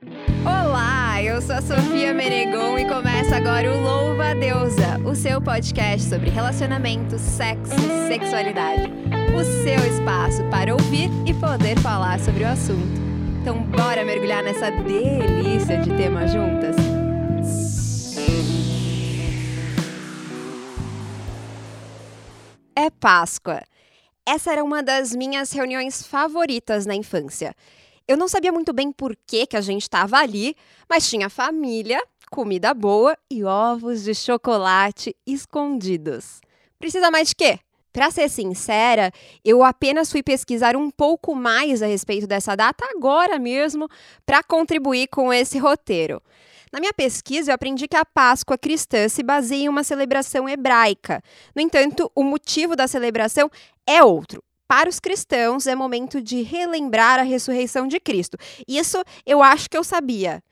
Olá, eu sou a Sofia Menegon e começa agora o Louva a Deusa, o seu podcast sobre relacionamento, sexo e sexualidade. O seu espaço para ouvir e poder falar sobre o assunto. Então, bora mergulhar nessa delícia de tema juntas? É Páscoa. Essa era uma das minhas reuniões favoritas na infância. Eu não sabia muito bem por que, que a gente estava ali, mas tinha família, comida boa e ovos de chocolate escondidos. Precisa mais de quê? Para ser sincera, eu apenas fui pesquisar um pouco mais a respeito dessa data agora mesmo para contribuir com esse roteiro. Na minha pesquisa, eu aprendi que a Páscoa cristã se baseia em uma celebração hebraica. No entanto, o motivo da celebração é outro. Para os cristãos, é momento de relembrar a ressurreição de Cristo. Isso eu acho que eu sabia.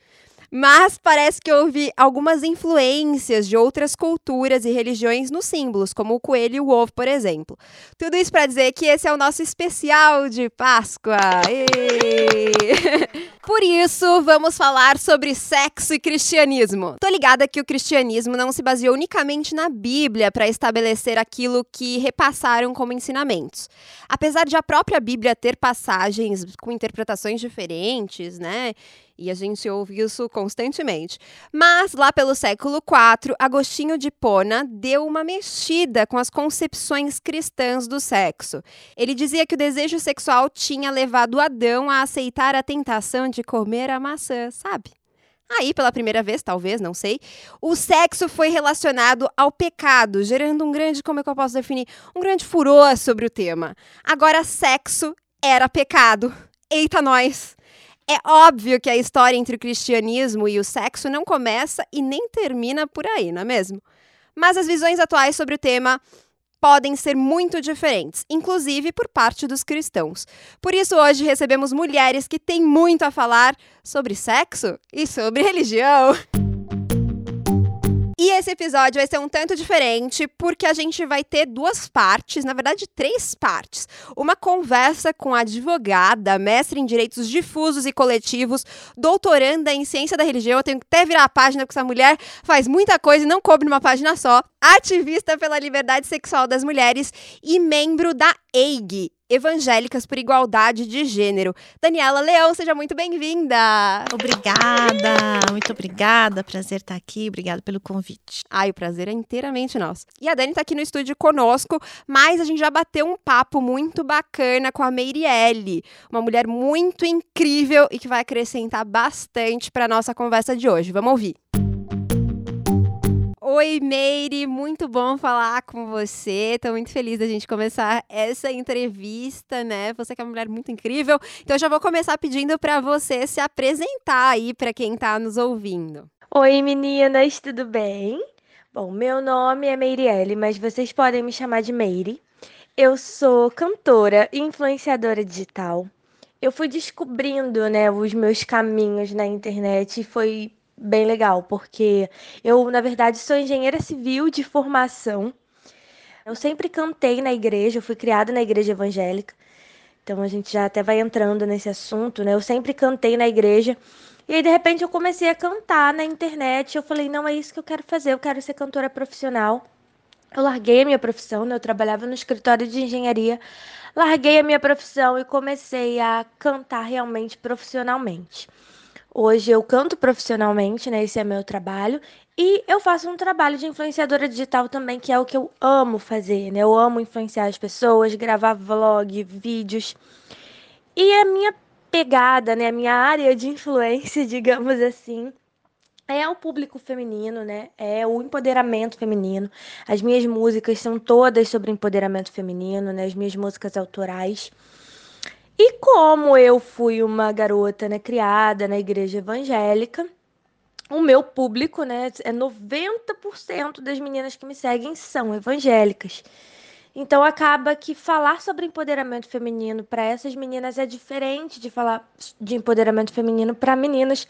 Mas parece que houve algumas influências de outras culturas e religiões nos símbolos, como o coelho e o ovo, por exemplo. Tudo isso para dizer que esse é o nosso especial de Páscoa. Por isso, vamos falar sobre sexo e cristianismo. Tô ligada que o cristianismo não se baseou unicamente na Bíblia para estabelecer aquilo que repassaram como ensinamentos. Apesar de a própria Bíblia ter passagens com interpretações diferentes, né? E a gente ouve isso constantemente. Mas lá pelo século IV, Agostinho de Pona deu uma mexida com as concepções cristãs do sexo. Ele dizia que o desejo sexual tinha levado Adão a aceitar a tentação de comer a maçã, sabe? Aí, pela primeira vez, talvez, não sei, o sexo foi relacionado ao pecado, gerando um grande, como é que eu posso definir? Um grande furor sobre o tema. Agora, sexo era pecado. Eita, nós! É óbvio que a história entre o cristianismo e o sexo não começa e nem termina por aí, não é mesmo? Mas as visões atuais sobre o tema podem ser muito diferentes, inclusive por parte dos cristãos. Por isso, hoje recebemos mulheres que têm muito a falar sobre sexo e sobre religião. E esse episódio vai ser um tanto diferente porque a gente vai ter duas partes, na verdade, três partes. Uma conversa com a advogada, mestre em direitos difusos e coletivos, doutoranda em ciência da religião. Eu tenho que até virar a página porque essa mulher faz muita coisa e não coube numa página só. Ativista pela liberdade sexual das mulheres e membro da EIG, Evangélicas por Igualdade de Gênero. Daniela Leão, seja muito bem-vinda. Obrigada, muito obrigada. Prazer estar aqui. Obrigada pelo convite. Ai, o prazer é inteiramente nosso. E a Dani está aqui no estúdio conosco, mas a gente já bateu um papo muito bacana com a Meirielle, uma mulher muito incrível e que vai acrescentar bastante para nossa conversa de hoje. Vamos ouvir. Oi, Meire, muito bom falar com você. Estou muito feliz da gente começar essa entrevista, né? Você que é uma mulher muito incrível. Então, eu já vou começar pedindo para você se apresentar aí para quem está nos ouvindo. Oi, meninas, tudo bem? Bom, meu nome é Meirielle, mas vocês podem me chamar de Meire. Eu sou cantora e influenciadora digital. Eu fui descobrindo, né, os meus caminhos na internet e foi bem legal, porque eu, na verdade, sou engenheira civil de formação. Eu sempre cantei na igreja, eu fui criada na igreja evangélica. Então a gente já até vai entrando nesse assunto, né? Eu sempre cantei na igreja. E aí, de repente, eu comecei a cantar na internet. Eu falei, não, é isso que eu quero fazer, eu quero ser cantora profissional. Eu larguei a minha profissão, né? Eu trabalhava no escritório de engenharia. Larguei a minha profissão e comecei a cantar realmente profissionalmente. Hoje eu canto profissionalmente, né? Esse é meu trabalho. E eu faço um trabalho de influenciadora digital também, que é o que eu amo fazer, né? Eu amo influenciar as pessoas, gravar vlog, vídeos. E a minha pegada, né? A minha área de influência, digamos assim, é o público feminino, né? É o empoderamento feminino. As minhas músicas são todas sobre empoderamento feminino, né? As minhas músicas autorais. E como eu fui uma garota, né, criada na igreja evangélica, o meu público, né, é 90% das meninas que me seguem são evangélicas. Então acaba que falar sobre empoderamento feminino para essas meninas é diferente de falar de empoderamento feminino para meninas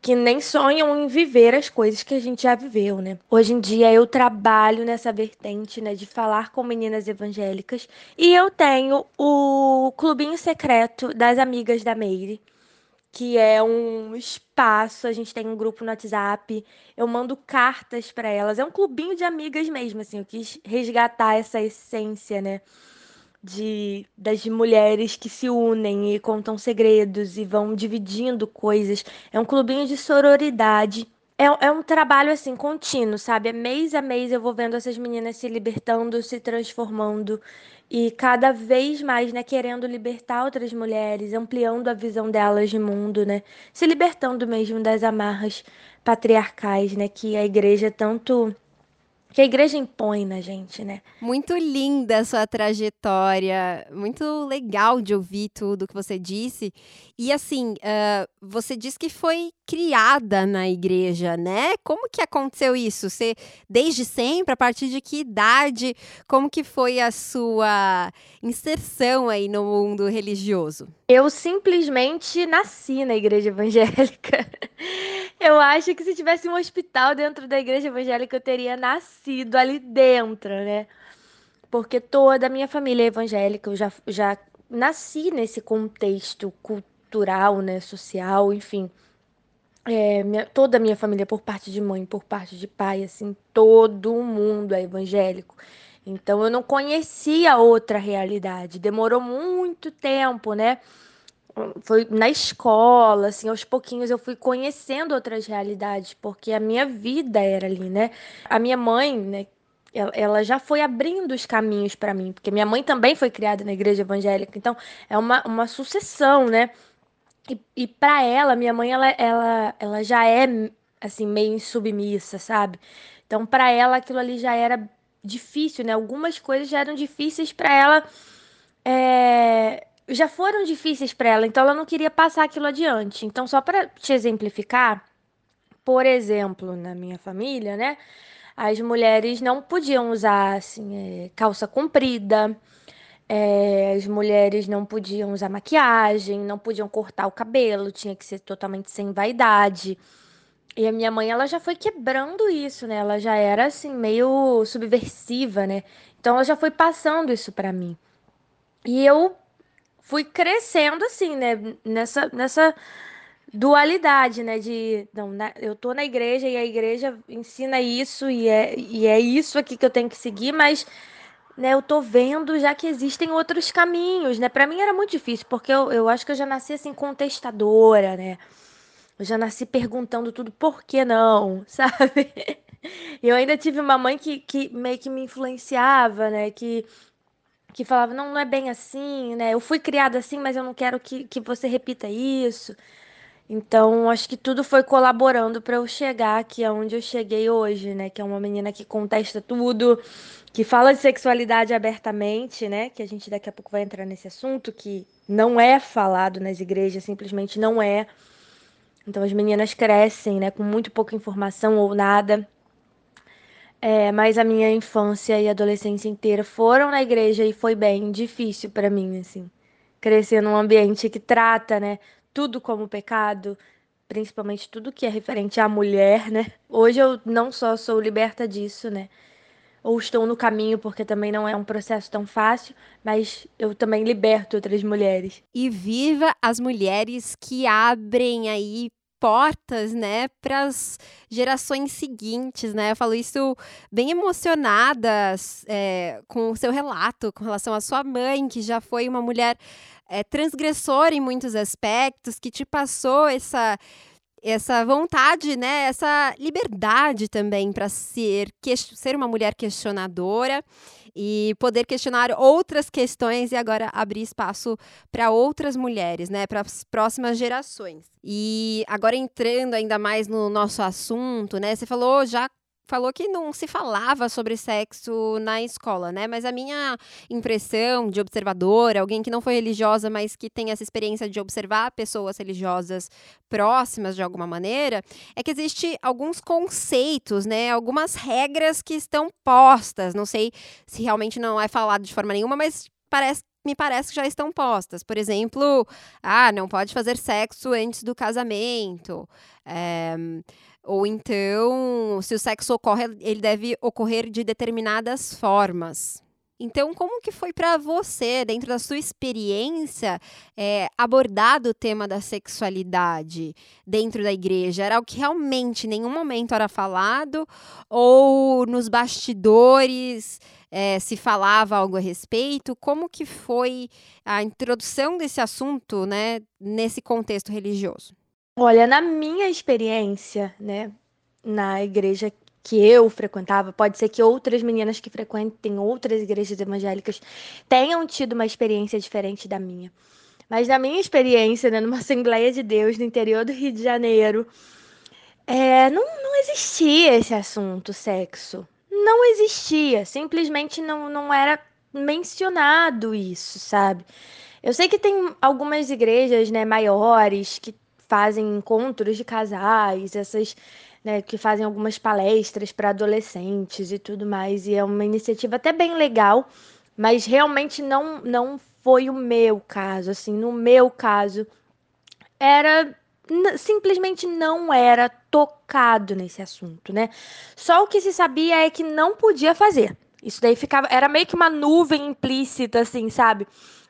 que nem sonham em viver as coisas que a gente já viveu, né? Hoje em dia eu trabalho nessa vertente, né, de falar com meninas evangélicas e eu tenho o clubinho secreto das amigas da Meire, que é um espaço, a gente tem um grupo no WhatsApp, eu mando cartas para elas. É um clubinho de amigas mesmo, assim, eu quis resgatar essa essência, né? De, das mulheres que se unem e contam segredos e vão dividindo coisas. É um clubinho de sororidade. É, é um trabalho assim contínuo, sabe? É mês a mês eu vou vendo essas meninas se libertando, se transformando e cada vez mais, né, querendo libertar outras mulheres, ampliando a visão delas de mundo, né, se libertando mesmo das amarras patriarcais, né, que a igreja tanto que a igreja impõe na gente, né? Muito linda a sua trajetória, muito legal de ouvir tudo que você disse. E assim, uh, você disse que foi criada na igreja, né? Como que aconteceu isso? Você, desde sempre, a partir de que idade? Como que foi a sua inserção aí no mundo religioso? Eu simplesmente nasci na igreja evangélica. Eu acho que se tivesse um hospital dentro da igreja evangélica, eu teria nascido ali dentro, né? Porque toda a minha família é evangélica, eu já, já nasci nesse contexto cultural, né, social, enfim. É, minha, toda a minha família, por parte de mãe, por parte de pai, assim, todo mundo é evangélico. Então eu não conhecia outra realidade. Demorou muito tempo, né? foi na escola, assim, aos pouquinhos eu fui conhecendo outras realidades, porque a minha vida era ali, né? A minha mãe, né, ela já foi abrindo os caminhos para mim, porque minha mãe também foi criada na igreja evangélica, então é uma, uma sucessão, né? E, e para ela, minha mãe, ela, ela, ela já é, assim, meio insubmissa, sabe? Então, para ela, aquilo ali já era difícil, né? Algumas coisas já eram difíceis para ela. É já foram difíceis para ela, então ela não queria passar aquilo adiante. Então, só para te exemplificar, por exemplo, na minha família, né? As mulheres não podiam usar assim, é, calça comprida, é, as mulheres não podiam usar maquiagem, não podiam cortar o cabelo, tinha que ser totalmente sem vaidade. E a minha mãe, ela já foi quebrando isso, né? Ela já era assim meio subversiva, né? Então ela já foi passando isso para mim. E eu fui crescendo assim, né? Nessa, nessa dualidade, né? De não, né? eu tô na igreja e a igreja ensina isso e é, e é isso aqui que eu tenho que seguir, mas né, eu tô vendo já que existem outros caminhos, né? Para mim era muito difícil, porque eu, eu acho que eu já nasci assim contestadora, né? Eu já nasci perguntando tudo por que não, sabe? Eu ainda tive uma mãe que, que meio que me influenciava, né? Que que falava, não, não é bem assim, né? Eu fui criada assim, mas eu não quero que, que você repita isso. Então, acho que tudo foi colaborando para eu chegar aqui aonde eu cheguei hoje, né? Que é uma menina que contesta tudo, que fala de sexualidade abertamente, né? Que a gente daqui a pouco vai entrar nesse assunto, que não é falado nas igrejas, simplesmente não é. Então, as meninas crescem, né? Com muito pouca informação ou nada. É, mas a minha infância e adolescência inteira foram na igreja e foi bem difícil para mim, assim. Crescer num ambiente que trata, né, tudo como pecado, principalmente tudo que é referente à mulher, né? Hoje eu não só sou liberta disso, né? Ou estou no caminho, porque também não é um processo tão fácil, mas eu também liberto outras mulheres. E viva as mulheres que abrem aí portas, né, para as gerações seguintes, né? Eu falo isso bem emocionada é, com o seu relato com relação à sua mãe, que já foi uma mulher é, transgressora em muitos aspectos, que te passou essa essa vontade, né, essa liberdade também para ser ser uma mulher questionadora e poder questionar outras questões e agora abrir espaço para outras mulheres, né, para as próximas gerações. E agora entrando ainda mais no nosso assunto, né, você falou já falou que não se falava sobre sexo na escola, né? Mas a minha impressão de observadora, alguém que não foi religiosa, mas que tem essa experiência de observar pessoas religiosas próximas de alguma maneira, é que existe alguns conceitos, né? Algumas regras que estão postas. Não sei se realmente não é falado de forma nenhuma, mas parece me parece que já estão postas. Por exemplo, ah, não pode fazer sexo antes do casamento. É, ou então, se o sexo ocorre, ele deve ocorrer de determinadas formas. Então, como que foi para você, dentro da sua experiência, é, abordado o tema da sexualidade dentro da igreja? Era o que realmente em nenhum momento era falado? Ou nos bastidores é, se falava algo a respeito? Como que foi a introdução desse assunto, né, nesse contexto religioso? Olha, na minha experiência, né, na igreja que eu frequentava, pode ser que outras meninas que frequentem outras igrejas evangélicas tenham tido uma experiência diferente da minha. Mas na minha experiência, né, numa Assembleia de Deus no interior do Rio de Janeiro, é, não, não existia esse assunto, sexo. Não existia. Simplesmente não, não era mencionado isso, sabe? Eu sei que tem algumas igrejas né, maiores que fazem encontros de casais, essas né, que fazem algumas palestras para adolescentes e tudo mais, e é uma iniciativa até bem legal, mas realmente não, não foi o meu caso, assim, no meu caso, era simplesmente não era tocado nesse assunto, né? Só o que se sabia é que não podia fazer. Isso daí ficava, era meio que uma nuvem implícita, assim, sabe?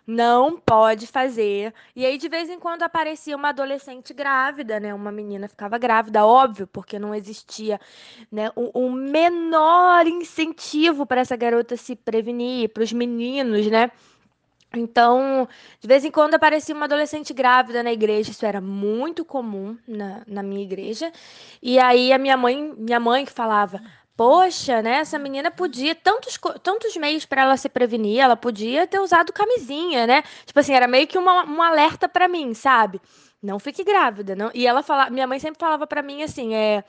não pode fazer. E aí, de vez em quando, aparecia uma adolescente grávida, né? Uma menina ficava grávida, óbvio, porque não existia né, um menor incentivo para essa garota se prevenir, para os meninos, né? Então, de vez em quando aparecia uma adolescente grávida na igreja, isso era muito comum na, na minha igreja. E aí a minha mãe, minha mãe que falava: Poxa, né? Essa menina podia tantos, tantos meios para ela se prevenir, ela podia ter usado camisinha, né? Tipo assim, era meio que uma, um alerta para mim, sabe? Não fique grávida, não. E ela fala, minha mãe sempre falava para mim assim, é,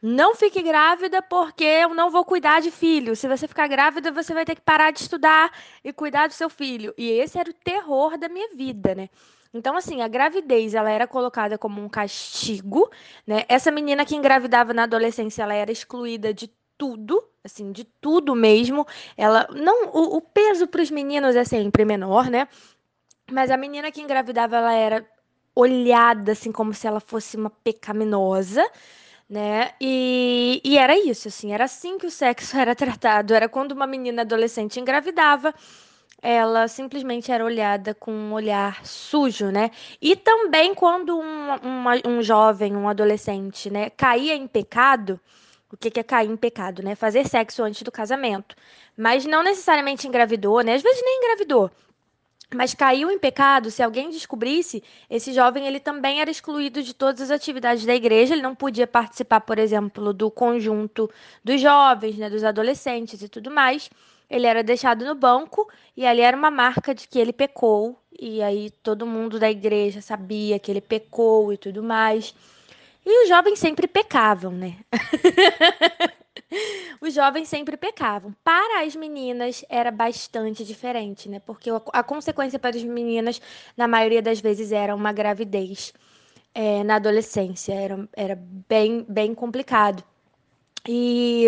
não fique grávida porque eu não vou cuidar de filho. Se você ficar grávida, você vai ter que parar de estudar e cuidar do seu filho. E esse era o terror da minha vida, né? Então, assim, a gravidez, ela era colocada como um castigo, né? Essa menina que engravidava na adolescência, ela era excluída de tudo, assim, de tudo mesmo. Ela não, o, o peso para os meninos é sempre menor, né? Mas a menina que engravidava, ela era olhada assim como se ela fosse uma pecaminosa, né? E, e era isso, assim, era assim que o sexo era tratado. Era quando uma menina adolescente engravidava, ela simplesmente era olhada com um olhar sujo, né? E também quando um, uma, um jovem, um adolescente, né, caía em pecado, o que é cair em pecado, né? Fazer sexo antes do casamento. Mas não necessariamente engravidou, né? Às vezes nem engravidou. Mas caiu em pecado, se alguém descobrisse, esse jovem ele também era excluído de todas as atividades da igreja, ele não podia participar, por exemplo, do conjunto dos jovens, né, dos adolescentes e tudo mais. Ele era deixado no banco e ali era uma marca de que ele pecou, e aí todo mundo da igreja sabia que ele pecou e tudo mais. E os jovens sempre pecavam, né? os jovens sempre pecavam. Para as meninas era bastante diferente, né? Porque a consequência para as meninas, na maioria das vezes, era uma gravidez é, na adolescência. Era, era bem, bem complicado. E.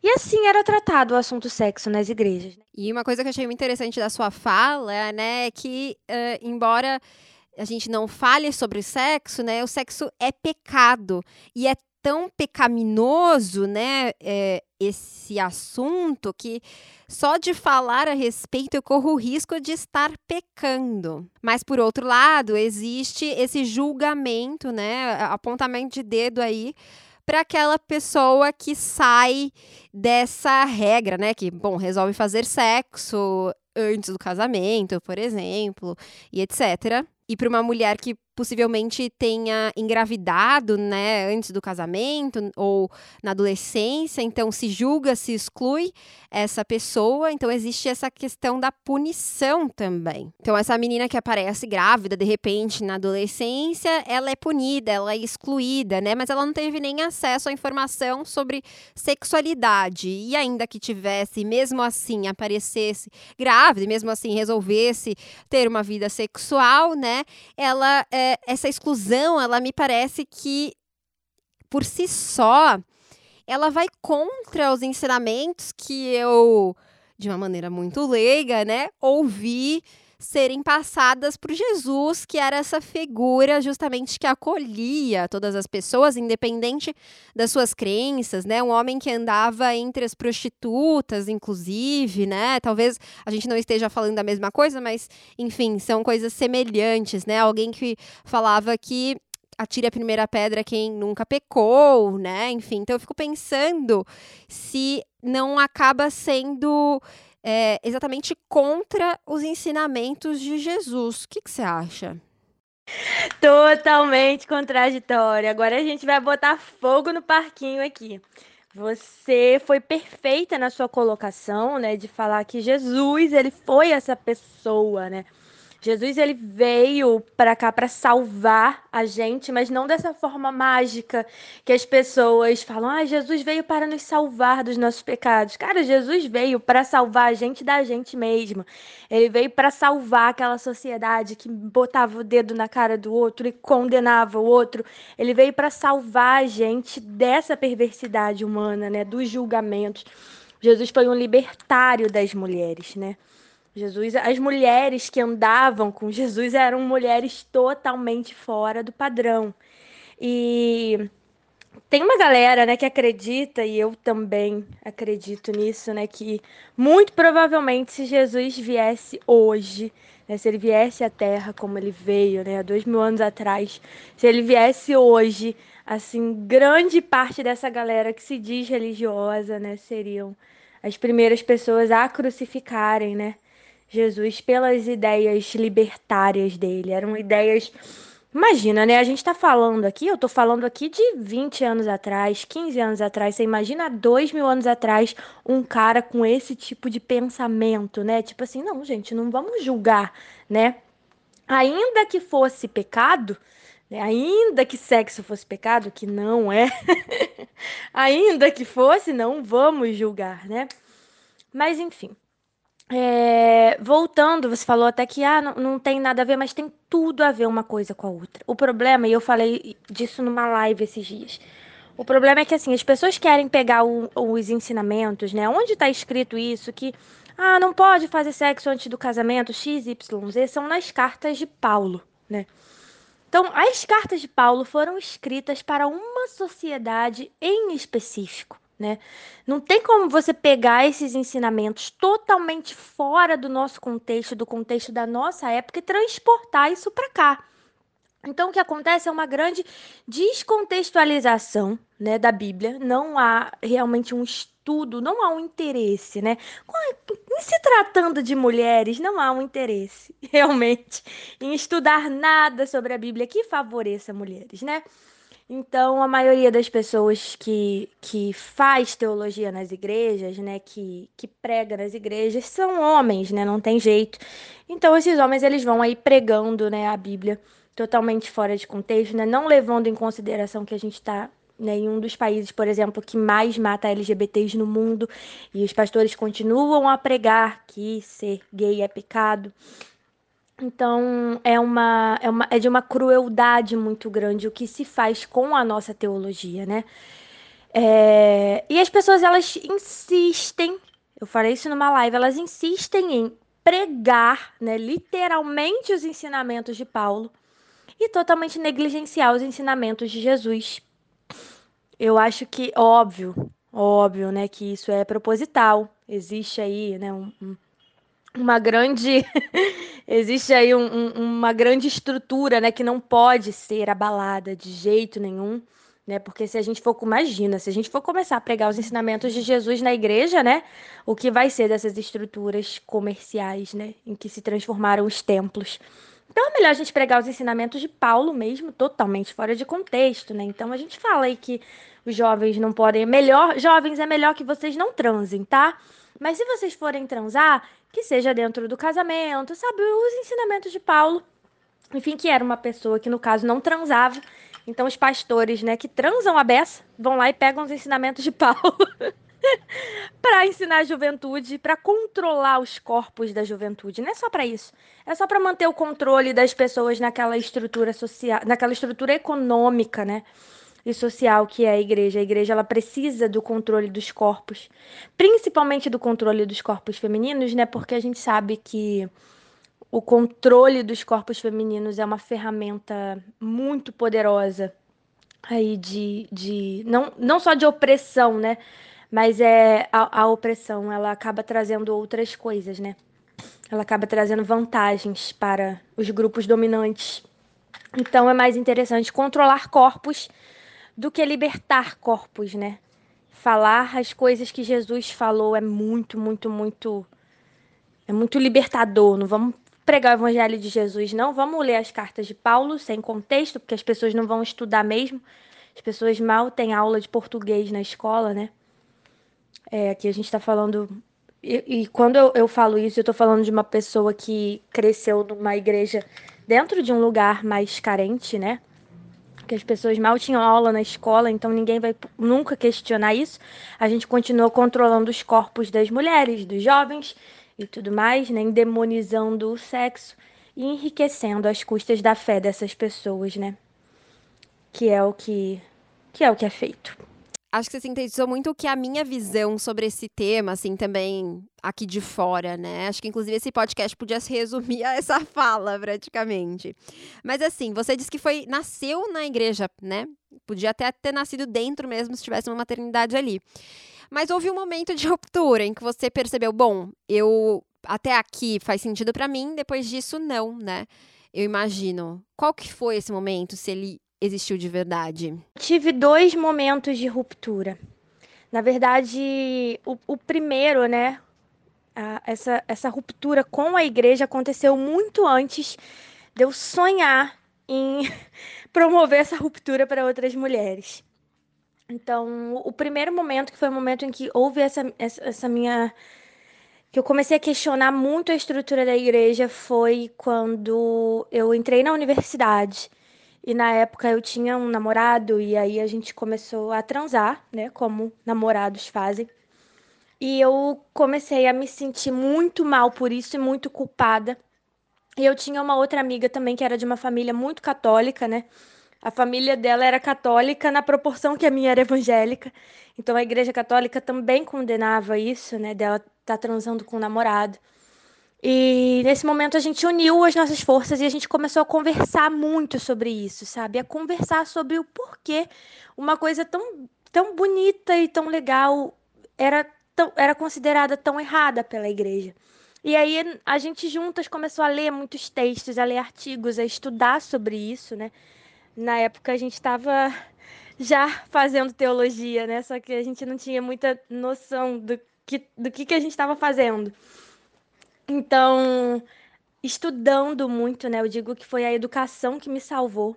E assim era tratado o assunto sexo nas igrejas. Né? E uma coisa que eu achei muito interessante da sua fala, né, é que, uh, embora a gente não fale sobre sexo, né? O sexo é pecado e é tão pecaminoso, né? É, esse assunto que só de falar a respeito eu corro o risco de estar pecando. Mas por outro lado, existe esse julgamento, né? Apontamento de dedo aí para aquela pessoa que sai dessa regra, né? Que, bom, resolve fazer sexo antes do casamento, por exemplo, e etc. E para uma mulher que possivelmente tenha engravidado, né, antes do casamento ou na adolescência, então se julga, se exclui essa pessoa, então existe essa questão da punição também. Então essa menina que aparece grávida de repente na adolescência, ela é punida, ela é excluída, né, mas ela não teve nem acesso à informação sobre sexualidade. E ainda que tivesse, mesmo assim aparecesse grávida, mesmo assim resolvesse ter uma vida sexual, né, ela é, essa exclusão, ela me parece que por si só, ela vai contra os ensinamentos que eu, de uma maneira muito leiga, né, ouvi serem passadas por Jesus, que era essa figura justamente que acolhia todas as pessoas, independente das suas crenças, né? Um homem que andava entre as prostitutas, inclusive, né? Talvez a gente não esteja falando da mesma coisa, mas enfim, são coisas semelhantes, né? Alguém que falava que atire a primeira pedra quem nunca pecou, né? Enfim, então eu fico pensando se não acaba sendo é, exatamente contra os ensinamentos de Jesus. O que, que você acha? Totalmente contraditório. Agora a gente vai botar fogo no parquinho aqui. Você foi perfeita na sua colocação, né, de falar que Jesus, ele foi essa pessoa, né? Jesus ele veio para cá para salvar a gente, mas não dessa forma mágica que as pessoas falam: "Ah, Jesus veio para nos salvar dos nossos pecados". Cara, Jesus veio para salvar a gente da gente mesmo. Ele veio para salvar aquela sociedade que botava o dedo na cara do outro e condenava o outro. Ele veio para salvar a gente dessa perversidade humana, né, dos julgamentos. Jesus foi um libertário das mulheres, né? Jesus, as mulheres que andavam com Jesus eram mulheres totalmente fora do padrão. E tem uma galera, né, que acredita e eu também acredito nisso, né, que muito provavelmente se Jesus viesse hoje, né, se ele viesse à Terra como ele veio, né, há dois mil anos atrás, se ele viesse hoje, assim, grande parte dessa galera que se diz religiosa, né, seriam as primeiras pessoas a crucificarem, né, Jesus pelas ideias libertárias dele. Eram ideias. Imagina, né? A gente tá falando aqui, eu tô falando aqui de 20 anos atrás, 15 anos atrás. Você imagina dois mil anos atrás um cara com esse tipo de pensamento, né? Tipo assim, não, gente, não vamos julgar, né? Ainda que fosse pecado, né? ainda que sexo fosse pecado, que não é, ainda que fosse, não vamos julgar, né? Mas enfim, é, voltando, você falou até que ah, não, não tem nada a ver, mas tem tudo a ver uma coisa com a outra. O problema, e eu falei disso numa live esses dias, o problema é que assim, as pessoas querem pegar o, os ensinamentos, né? Onde está escrito isso, que ah, não pode fazer sexo antes do casamento, X, Y, Z, são nas cartas de Paulo, né? Então, as cartas de Paulo foram escritas para uma sociedade em específico né? Não tem como você pegar esses ensinamentos totalmente fora do nosso contexto, do contexto da nossa época e transportar isso para cá. Então, o que acontece é uma grande descontextualização né, da Bíblia. Não há realmente um estudo, não há um interesse, né? Em se tratando de mulheres, não há um interesse realmente em estudar nada sobre a Bíblia que favoreça mulheres, né? Então, a maioria das pessoas que, que faz teologia nas igrejas, né, que, que prega nas igrejas, são homens, né, não tem jeito. Então, esses homens, eles vão aí pregando, né, a Bíblia totalmente fora de contexto, né, não levando em consideração que a gente está né, em um dos países, por exemplo, que mais mata LGBTs no mundo, e os pastores continuam a pregar que ser gay é pecado. Então, é uma, é uma é de uma crueldade muito grande o que se faz com a nossa teologia, né? É, e as pessoas, elas insistem, eu falei isso numa live, elas insistem em pregar, né, literalmente os ensinamentos de Paulo e totalmente negligenciar os ensinamentos de Jesus. Eu acho que, óbvio, óbvio, né, que isso é proposital. Existe aí, né, um, um uma grande existe aí um, um, uma grande estrutura né que não pode ser abalada de jeito nenhum né porque se a gente for imagina se a gente for começar a pregar os ensinamentos de Jesus na igreja né o que vai ser dessas estruturas comerciais né em que se transformaram os templos. Então é melhor a gente pregar os ensinamentos de Paulo mesmo totalmente fora de contexto né. Então a gente fala aí que os jovens não podem melhor jovens é melhor que vocês não transem tá? Mas se vocês forem transar, que seja dentro do casamento, sabe? Os ensinamentos de Paulo. Enfim, que era uma pessoa que, no caso, não transava. Então, os pastores, né, que transam a beça, vão lá e pegam os ensinamentos de Paulo para ensinar a juventude, para controlar os corpos da juventude. Não é só para isso. É só para manter o controle das pessoas naquela estrutura social, naquela estrutura econômica, né? E social que é a igreja. A igreja ela precisa do controle dos corpos, principalmente do controle dos corpos femininos, né? Porque a gente sabe que o controle dos corpos femininos é uma ferramenta muito poderosa aí de, de não, não só de opressão, né? Mas é a, a opressão, ela acaba trazendo outras coisas, né? Ela acaba trazendo vantagens para os grupos dominantes. Então é mais interessante controlar corpos do que libertar corpos, né? Falar as coisas que Jesus falou é muito, muito, muito é muito libertador. Não vamos pregar o evangelho de Jesus, não. Vamos ler as cartas de Paulo sem contexto, porque as pessoas não vão estudar mesmo. As pessoas mal têm aula de português na escola, né? É, aqui a gente está falando. E, e, quando eu, eu falo isso, eu estou falando de uma pessoa que cresceu numa igreja dentro de um lugar mais carente, né? Que as pessoas mal tinham aula na escola, então ninguém vai nunca questionar isso. A gente continua controlando os corpos das mulheres, dos jovens e tudo mais, né? Demonizando o sexo e enriquecendo às custas da fé dessas pessoas, né? Que é o que, que é o que é feito. Acho que você sintetizou muito o que é a minha visão sobre esse tema, assim, também aqui de fora, né? Acho que, inclusive, esse podcast podia se resumir a essa fala, praticamente. Mas, assim, você disse que foi, nasceu na igreja, né? Podia até ter nascido dentro mesmo, se tivesse uma maternidade ali. Mas houve um momento de ruptura em que você percebeu, bom, eu até aqui faz sentido para mim, depois disso não, né? Eu imagino. Qual que foi esse momento, se ele existiu de verdade? Tive dois momentos de ruptura. Na verdade, o, o primeiro, né? A, essa, essa ruptura com a igreja aconteceu muito antes de eu sonhar em promover essa ruptura para outras mulheres. Então, o primeiro momento, que foi o momento em que houve essa, essa, essa minha. que eu comecei a questionar muito a estrutura da igreja, foi quando eu entrei na universidade. E na época eu tinha um namorado, e aí a gente começou a transar, né? Como namorados fazem. E eu comecei a me sentir muito mal por isso e muito culpada. E eu tinha uma outra amiga também que era de uma família muito católica, né? A família dela era católica na proporção que a minha era evangélica. Então a igreja católica também condenava isso, né? Dela tá transando com o namorado. E nesse momento a gente uniu as nossas forças e a gente começou a conversar muito sobre isso, sabe? A conversar sobre o porquê uma coisa tão, tão bonita e tão legal era, tão, era considerada tão errada pela igreja. E aí a gente juntas começou a ler muitos textos, a ler artigos, a estudar sobre isso, né? na época a gente estava já fazendo teologia, né? Só que a gente não tinha muita noção do que, do que, que a gente estava fazendo. Então, estudando muito, né? Eu digo que foi a educação que me salvou.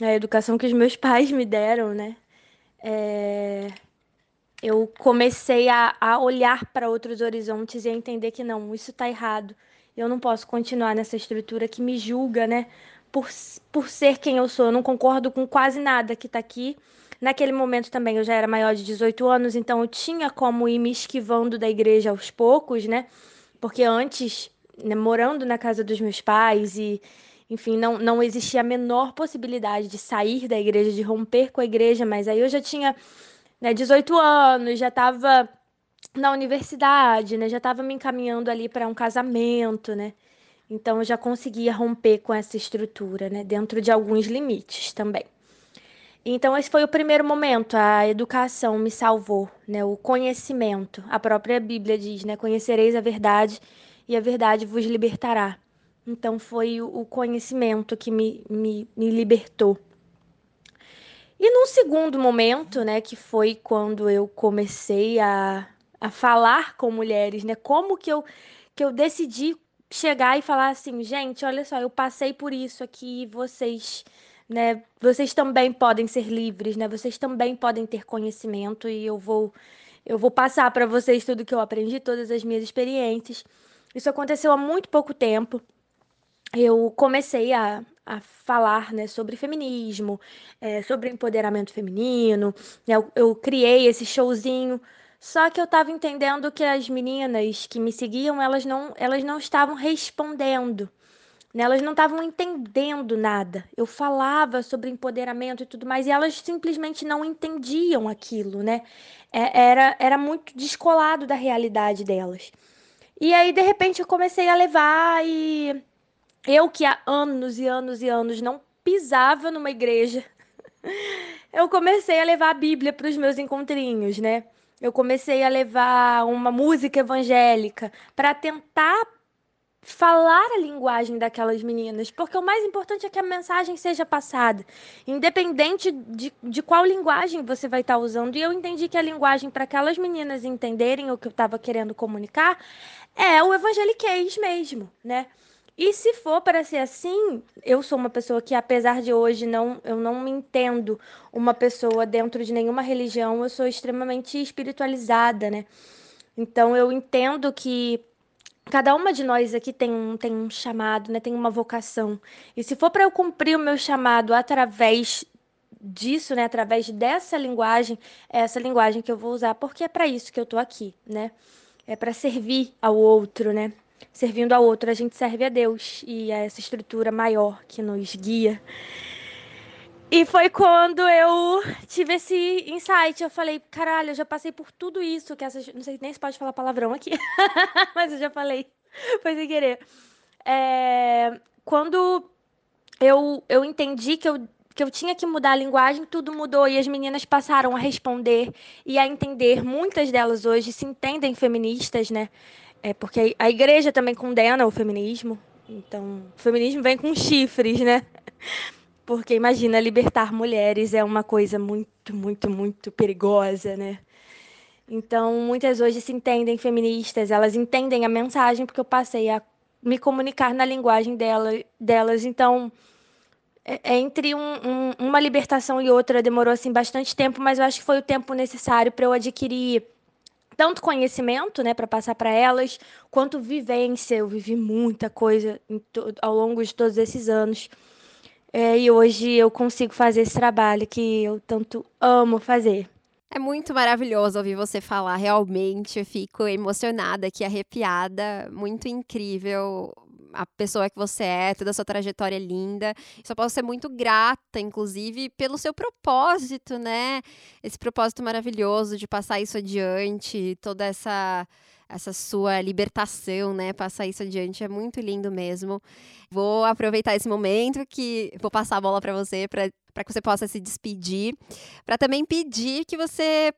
A educação que os meus pais me deram, né? É... Eu comecei a, a olhar para outros horizontes e a entender que não, isso está errado. Eu não posso continuar nessa estrutura que me julga, né? por, por ser quem eu sou. Eu não concordo com quase nada que está aqui. Naquele momento também eu já era maior de 18 anos, então eu tinha como ir me esquivando da igreja aos poucos, né? Porque antes, né, morando na casa dos meus pais e, enfim, não, não existia a menor possibilidade de sair da igreja, de romper com a igreja, mas aí eu já tinha né, 18 anos, já estava na universidade, né? Já estava me encaminhando ali para um casamento, né? Então eu já conseguia romper com essa estrutura, né, dentro de alguns limites também. Então esse foi o primeiro momento, a educação me salvou, né, o conhecimento. A própria Bíblia diz, né, conhecereis a verdade e a verdade vos libertará. Então foi o conhecimento que me, me, me libertou. E num segundo momento, né, que foi quando eu comecei a, a falar com mulheres, né, como que eu, que eu decidi chegar e falar assim, gente, olha só, eu passei por isso aqui, vocês, né, vocês também podem ser livres, né? Vocês também podem ter conhecimento e eu vou eu vou passar para vocês tudo que eu aprendi, todas as minhas experiências. Isso aconteceu há muito pouco tempo. Eu comecei a, a falar né, sobre feminismo, é, sobre empoderamento feminino. Né, eu, eu criei esse showzinho só que eu estava entendendo que as meninas que me seguiam, elas não, elas não estavam respondendo. Né? Elas não estavam entendendo nada. Eu falava sobre empoderamento e tudo mais, e elas simplesmente não entendiam aquilo, né? É, era, era muito descolado da realidade delas. E aí, de repente, eu comecei a levar e eu que há anos e anos e anos não pisava numa igreja, eu comecei a levar a Bíblia para os meus encontrinhos, né? Eu comecei a levar uma música evangélica para tentar falar a linguagem daquelas meninas, porque o mais importante é que a mensagem seja passada, independente de, de qual linguagem você vai estar usando. E eu entendi que a linguagem para aquelas meninas entenderem o que eu estava querendo comunicar é o evangeliquez mesmo, né? E se for para ser assim, eu sou uma pessoa que, apesar de hoje não, eu não me entendo uma pessoa dentro de nenhuma religião, eu sou extremamente espiritualizada, né? Então eu entendo que cada uma de nós aqui tem um, tem um chamado, né? Tem uma vocação. E se for para eu cumprir o meu chamado através disso, né, através dessa linguagem, é essa linguagem que eu vou usar, porque é para isso que eu tô aqui, né? É para servir ao outro, né? Servindo ao outro, a gente serve a Deus e a essa estrutura maior que nos guia. E foi quando eu tive esse insight. Eu falei, caralho, eu já passei por tudo isso. Que essas... Não sei nem se pode falar palavrão aqui, mas eu já falei. Foi sem querer. É... Quando eu, eu entendi que eu, que eu tinha que mudar a linguagem, tudo mudou e as meninas passaram a responder e a entender. Muitas delas hoje se entendem feministas, né? É porque a igreja também condena o feminismo. Então, o feminismo vem com chifres, né? Porque imagina, libertar mulheres é uma coisa muito, muito, muito perigosa, né? Então, muitas hoje se entendem feministas, elas entendem a mensagem porque eu passei a me comunicar na linguagem dela, delas. Então, é, é entre um, um, uma libertação e outra demorou assim bastante tempo, mas eu acho que foi o tempo necessário para eu adquirir tanto conhecimento, né, para passar para elas, quanto vivência. Eu vivi muita coisa ao longo de todos esses anos. É, e hoje eu consigo fazer esse trabalho que eu tanto amo fazer. É muito maravilhoso ouvir você falar, realmente. Eu fico emocionada aqui, arrepiada. Muito incrível a pessoa que você é, toda a sua trajetória linda. Só posso ser muito grata, inclusive, pelo seu propósito, né? Esse propósito maravilhoso de passar isso adiante, toda essa essa sua libertação, né? Passar isso adiante é muito lindo mesmo. Vou aproveitar esse momento que vou passar a bola para você para que você possa se despedir, para também pedir que você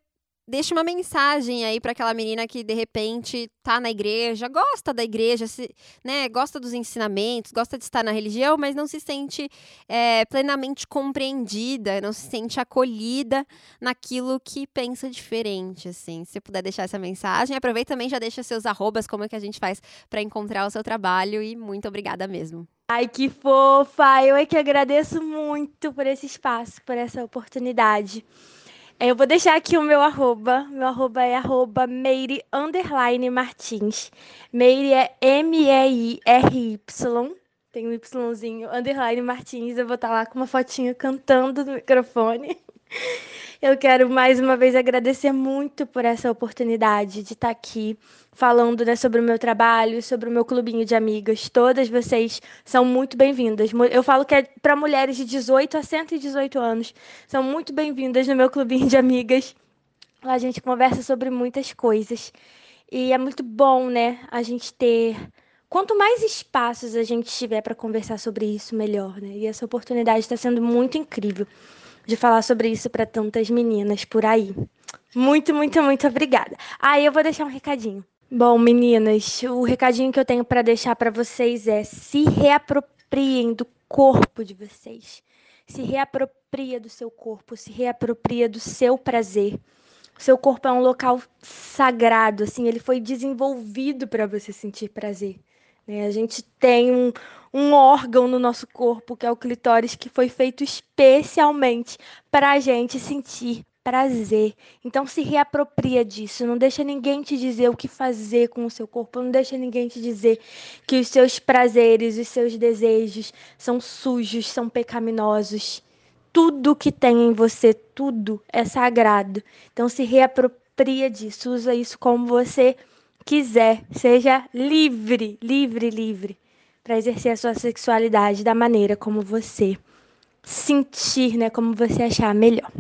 deixa uma mensagem aí para aquela menina que de repente tá na igreja, gosta da igreja, se, né, gosta dos ensinamentos, gosta de estar na religião, mas não se sente é, plenamente compreendida, não se sente acolhida naquilo que pensa diferente, assim. Se puder deixar essa mensagem, aproveita também já deixa seus arrobas, como é que a gente faz para encontrar o seu trabalho e muito obrigada mesmo. Ai, que fofa! Eu é que agradeço muito por esse espaço, por essa oportunidade. Eu vou deixar aqui o meu arroba. Meu arroba é arroba Meire underline Martins. Meire é M-E-I-R-Y. Tem um Yzinho, underline Martins. Eu vou estar lá com uma fotinha cantando no microfone. Eu quero mais uma vez agradecer muito por essa oportunidade de estar aqui falando né, sobre o meu trabalho, sobre o meu clubinho de amigas. Todas vocês são muito bem-vindas. Eu falo que é para mulheres de 18 a 118 anos. São muito bem-vindas no meu clubinho de amigas. Lá a gente conversa sobre muitas coisas. E é muito bom, né, a gente ter quanto mais espaços a gente tiver para conversar sobre isso, melhor, né? E essa oportunidade está sendo muito incrível de falar sobre isso para tantas meninas por aí. Muito, muito, muito obrigada. Aí ah, eu vou deixar um recadinho. Bom, meninas, o recadinho que eu tenho para deixar para vocês é: se reapropriem do corpo de vocês. Se reapropria do seu corpo, se reapropria do seu prazer. O seu corpo é um local sagrado, assim, ele foi desenvolvido para você sentir prazer. Né? A gente tem um, um órgão no nosso corpo, que é o clitóris, que foi feito especialmente para a gente sentir prazer. Então se reapropria disso, não deixa ninguém te dizer o que fazer com o seu corpo, não deixa ninguém te dizer que os seus prazeres, os seus desejos são sujos, são pecaminosos. Tudo que tem em você, tudo é sagrado. Então se reapropria disso, usa isso como você quiser, seja livre, livre, livre para exercer a sua sexualidade da maneira como você sentir, né, como você achar melhor.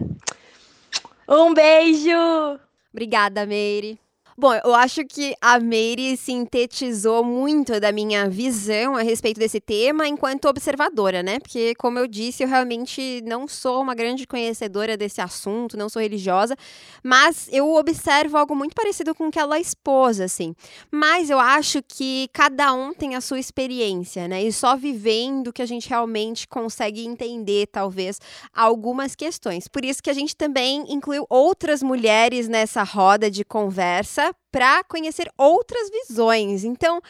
Um beijo. Obrigada, Meire. Bom, eu acho que a Meire sintetizou muito da minha visão a respeito desse tema enquanto observadora, né? Porque, como eu disse, eu realmente não sou uma grande conhecedora desse assunto, não sou religiosa, mas eu observo algo muito parecido com o que ela expôs, assim. Mas eu acho que cada um tem a sua experiência, né? E só vivendo que a gente realmente consegue entender, talvez, algumas questões. Por isso que a gente também incluiu outras mulheres nessa roda de conversa para conhecer outras visões. Então,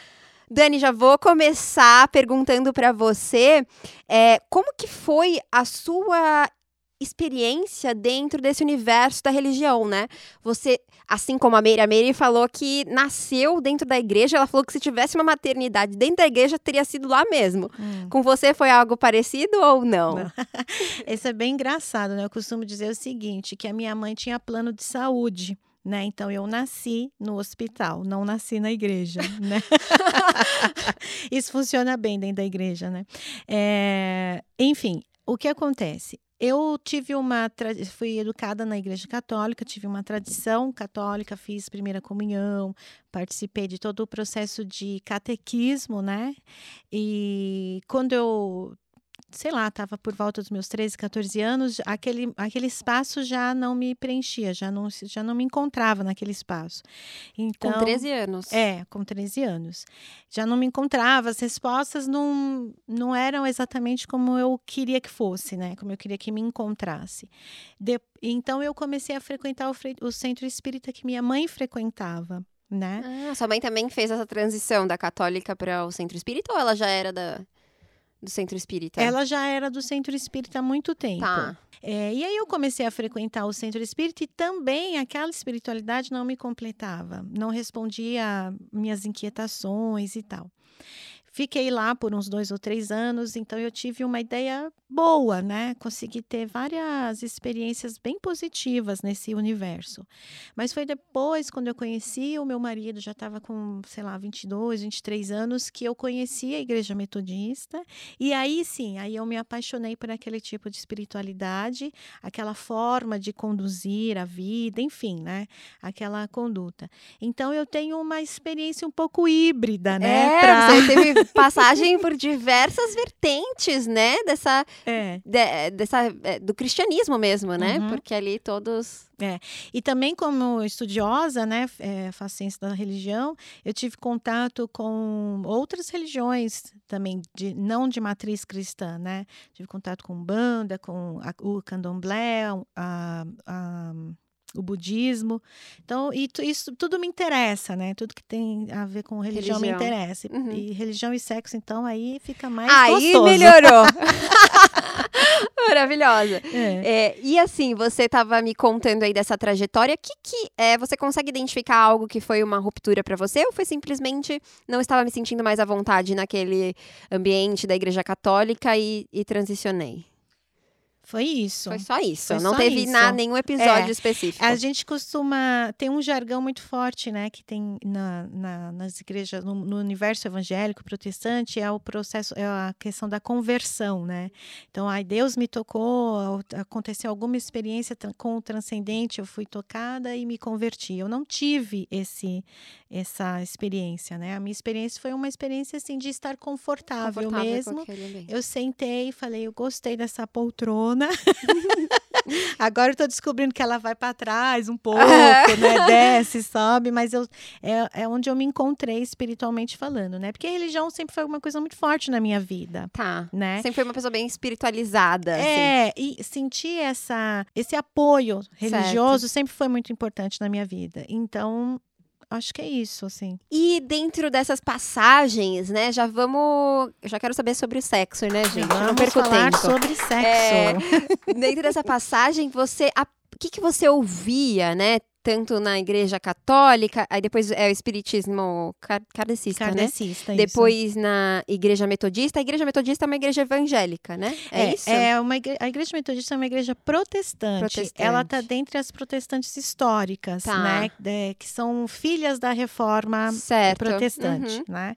Dani, já vou começar perguntando para você é, como que foi a sua experiência dentro desse universo da religião, né? Você, assim como a Meire, a Meire falou que nasceu dentro da igreja, ela falou que se tivesse uma maternidade dentro da igreja, teria sido lá mesmo. Hum. Com você foi algo parecido ou não? não. Isso é bem engraçado, né? Eu costumo dizer o seguinte, que a minha mãe tinha plano de saúde. Né? Então eu nasci no hospital, não nasci na igreja, né? Isso funciona bem dentro da igreja, né? É, enfim, o que acontece? Eu tive uma fui educada na igreja católica, tive uma tradição católica, fiz primeira comunhão, participei de todo o processo de catequismo, né? E quando eu sei lá, estava por volta dos meus 13, 14 anos, aquele, aquele espaço já não me preenchia, já não, já não me encontrava naquele espaço. Então, com 13 anos. É, com 13 anos. Já não me encontrava, as respostas não, não eram exatamente como eu queria que fosse, né? Como eu queria que me encontrasse. De, então eu comecei a frequentar o, o centro espírita que minha mãe frequentava. Né? Ah, sua mãe também fez essa transição da católica para o centro espírita ou ela já era da do centro espírita? Ela já era do centro espírita há muito tempo. Tá. É, e aí eu comecei a frequentar o centro espírita e também aquela espiritualidade não me completava, não respondia minhas inquietações e tal. Fiquei lá por uns dois ou três anos, então eu tive uma ideia boa, né? Consegui ter várias experiências bem positivas nesse universo. Mas foi depois, quando eu conheci o meu marido, já estava com, sei lá, 22, 23 anos, que eu conheci a igreja metodista. E aí sim, aí eu me apaixonei por aquele tipo de espiritualidade, aquela forma de conduzir a vida, enfim, né? Aquela conduta. Então eu tenho uma experiência um pouco híbrida, né? É, pra... você teve passagem por diversas vertentes, né? Dessa é. De, dessa, é, do cristianismo mesmo, né? Uhum. Porque ali todos. É. E também, como estudiosa, né, é, faço ciência da religião, eu tive contato com outras religiões também, de, não de matriz cristã, né? Tive contato com banda, com a, o candomblé, a, a o budismo. Então, e isso tudo me interessa, né? Tudo que tem a ver com religião, religião. me interessa. Uhum. E religião e sexo, então, aí fica mais Aí gostoso. melhorou. Maravilhosa. É. É, e assim, você estava me contando aí dessa trajetória. Que que é, você consegue identificar algo que foi uma ruptura para você ou foi simplesmente não estava me sentindo mais à vontade naquele ambiente da Igreja Católica e, e transicionei? Foi isso. Foi só isso. Foi não só teve isso. Na, nenhum episódio é. específico. A gente costuma. Tem um jargão muito forte, né? Que tem na, na nas igrejas, no, no, universo evangélico protestante, é o processo, é a questão da conversão, né? Então, ai, Deus me tocou, aconteceu alguma experiência com o transcendente, eu fui tocada e me converti. Eu não tive esse essa experiência, né? A minha experiência foi uma experiência assim de estar confortável, confortável mesmo. Eu sentei e falei, eu gostei dessa poltrona Agora eu tô descobrindo que ela vai para trás um pouco, né? Desce, sobe, mas eu, é, é onde eu me encontrei espiritualmente falando, né? Porque a religião sempre foi uma coisa muito forte na minha vida. Tá. Né? Sempre foi uma pessoa bem espiritualizada. É, assim. e sentir essa, esse apoio religioso certo. sempre foi muito importante na minha vida. Então, acho que é isso, assim. E dentro dessas passagens, né, já vamos. Já quero saber sobre o sexo, né, gente? Vamos não perco falar tempo. sobre sexo. É, dentro dessa passagem, você. O que, que você ouvia, né? Tanto na igreja católica, aí depois é o espiritismo kardecista, kardecista né? Depois na igreja metodista. A igreja metodista é uma igreja evangélica, né? É, é isso? É uma igreja, a igreja metodista é uma igreja protestante. protestante. Ela está dentre as protestantes históricas, tá. né? De, que são filhas da reforma certo. protestante, uhum. né?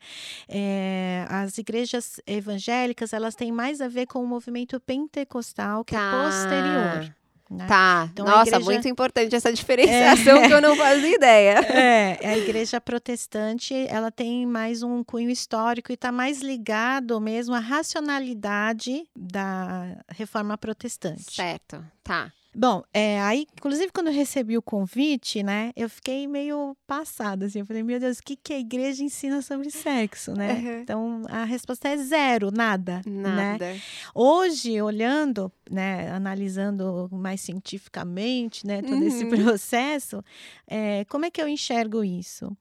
É, as igrejas evangélicas, elas têm mais a ver com o movimento pentecostal, que é tá. é posterior Né? Tá. Então, Nossa, igreja- muito importante essa diferenciação que eu não fazia ideia. É, a igreja protestante, ela tem mais um cunho histórico e está mais ligado mesmo à racionalidade da reforma protestante. Certo, tá. Bom, é, aí, inclusive, quando eu recebi o convite, né, eu fiquei meio passada, assim, eu falei, meu Deus, o que, que a igreja ensina sobre sexo, né? Uhum. Então, a resposta é zero, nada, né? Nada. Hoje, olhando, né, analisando mais cientificamente, né, todo esse Uhum. processo, é, como é que eu enxergo isso?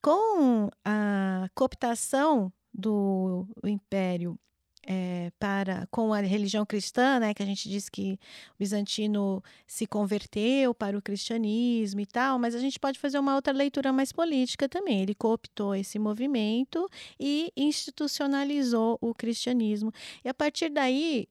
Com a cooptação do império é, para com a religião cristã, né, que a gente diz que o bizantino se converteu para o cristianismo e tal, mas a gente pode fazer uma outra leitura mais política também. Ele cooptou esse movimento e institucionalizou o cristianismo. E a partir daí,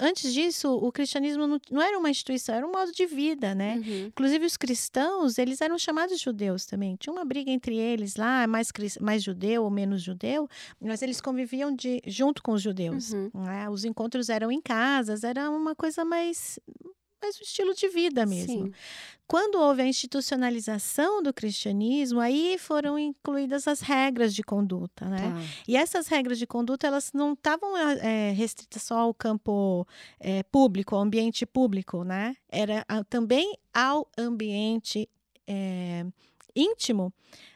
antes disso, o cristianismo não, não era uma instituição, era um modo de vida, né? Uhum. Inclusive os cristãos, eles eram chamados judeus também. Tinha uma briga entre eles lá, mais, mais judeu ou menos judeu, mas eles conviviam de, junto com os judeus. Uhum. né? Os encontros eram em casas, era uma coisa mais, mais um estilo de vida mesmo. Sim. Quando houve a institucionalização do cristianismo, aí foram incluídas as regras de conduta, né? Tá. E essas regras de conduta, elas não estavam eh, restritas só ao campo eh, público, ao ambiente público, né? Era ah, também ao ambiente eh, íntimo,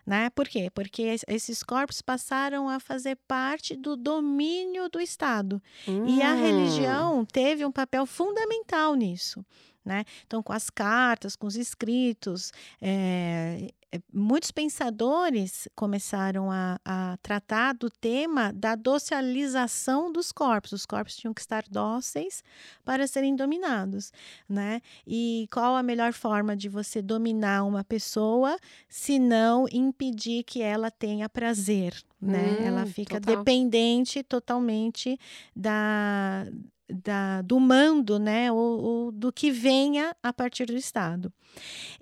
né? Por quê? Porque es- esses corpos passaram a fazer parte do domínio do Estado. E a Hum. religião teve um papel fundamental nisso. Né? Então, com as cartas, com os escritos, eh, muitos pensadores começaram a, a tratar do tema da docilização dos corpos. Os corpos tinham que estar dóceis para serem dominados. Né? E qual a melhor forma de você dominar uma pessoa se não impedir que ela tenha prazer? Né? ela Hum, fica total. dependente totalmente da, da, do mando, né, ou, ou do que venha a partir do Estado.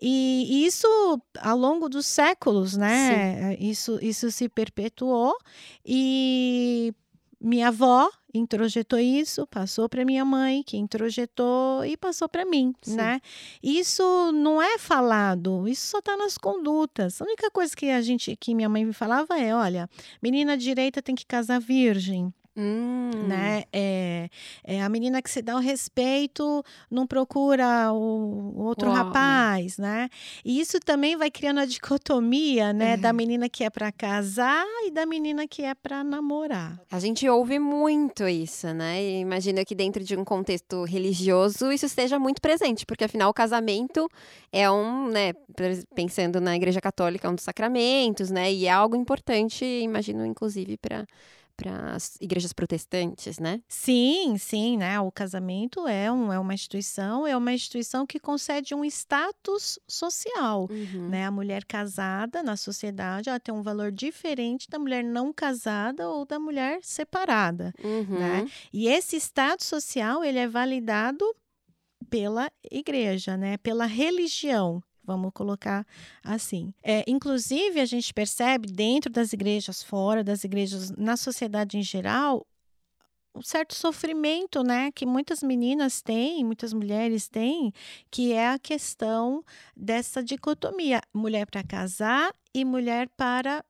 E isso, ao longo dos séculos, né, isso, isso se perpetuou e minha avó introjetou isso, passou para minha mãe, que introjetou e passou para mim, Sim. né? Isso não é falado, isso só está nas condutas. A única coisa que a gente, que minha mãe me falava é, olha, menina direita tem que casar virgem, Hum. né? É, é a menina que se dá o respeito não procura o, outro homem. rapaz, né? E isso também vai criando a dicotomia, né? Da Uhum. menina que é para casar e da menina que é para namorar. A gente ouve muito isso, né? E imagino que dentro de um contexto religioso isso esteja muito presente, porque afinal o casamento é um, né, pensando na Igreja Católica, é um dos sacramentos, né? E é algo importante, imagino, inclusive, para para as igrejas protestantes, né? Sim, sim, né? O casamento é, um, é uma instituição, é uma instituição que concede um status social. Uhum. Né? A mulher casada na sociedade ela tem um valor diferente da mulher não casada ou da mulher separada. Uhum. né? E esse status social ele é validado pela igreja, né? Pela religião. Vamos colocar assim. É, inclusive, a gente percebe dentro das igrejas, fora das igrejas, na sociedade em geral, um certo sofrimento, né, que muitas meninas têm, muitas mulheres têm, que é a questão dessa dicotomia, mulher para casar e mulher para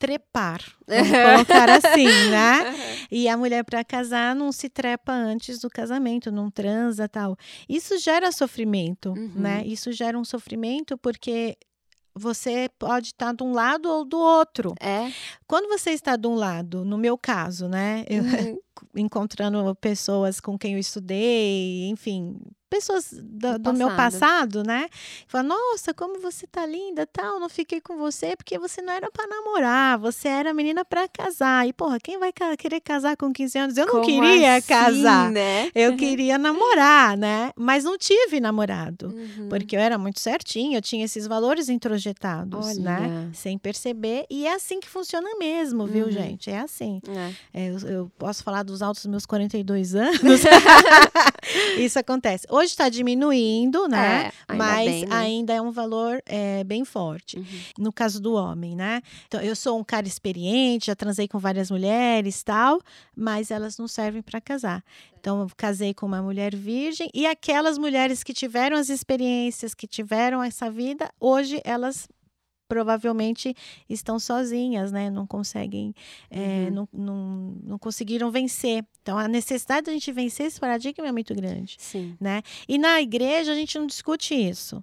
trepar, vamos colocar assim, né? E a mulher para casar não se trepa antes do casamento, não transa tal. Isso gera sofrimento, Uhum. né? Isso gera um sofrimento porque você pode estar de um lado ou do outro. É. Quando você está de um lado, no meu caso, né? Eu, Uhum. Encontrando pessoas com quem eu estudei, enfim, pessoas do, Do do meu passado. né? Fala, nossa, como você tá linda, tal, não fiquei com você porque você não era para namorar, você era menina para casar. E porra, quem vai ca- querer casar com 15 anos? Eu não Como queria assim, casar. né? Eu queria namorar, né? Mas não tive namorado. Uhum. Porque eu era muito certinha, eu tinha esses valores introjetados, né? Olha. Sem perceber. E é assim que funciona mesmo, viu, Uhum. gente? É assim. É. É, eu, eu posso falar dos altos meus 42 anos, isso acontece. Hoje está diminuindo, né? É, ainda Mas bem, né? ainda é um valor é, bem forte. Uhum. No caso do homem, né? Então, eu sou um cara experiente, já transei com várias mulheres tal, mas elas não servem para casar. Então, eu casei com uma mulher virgem e aquelas mulheres que tiveram as experiências, que tiveram essa vida, hoje elas provavelmente estão sozinhas, né? Não conseguem, é, Uhum. não, não, não conseguiram vencer. Então, a necessidade da gente vencer esse paradigma é muito grande, Sim. né? E na igreja a gente não discute isso.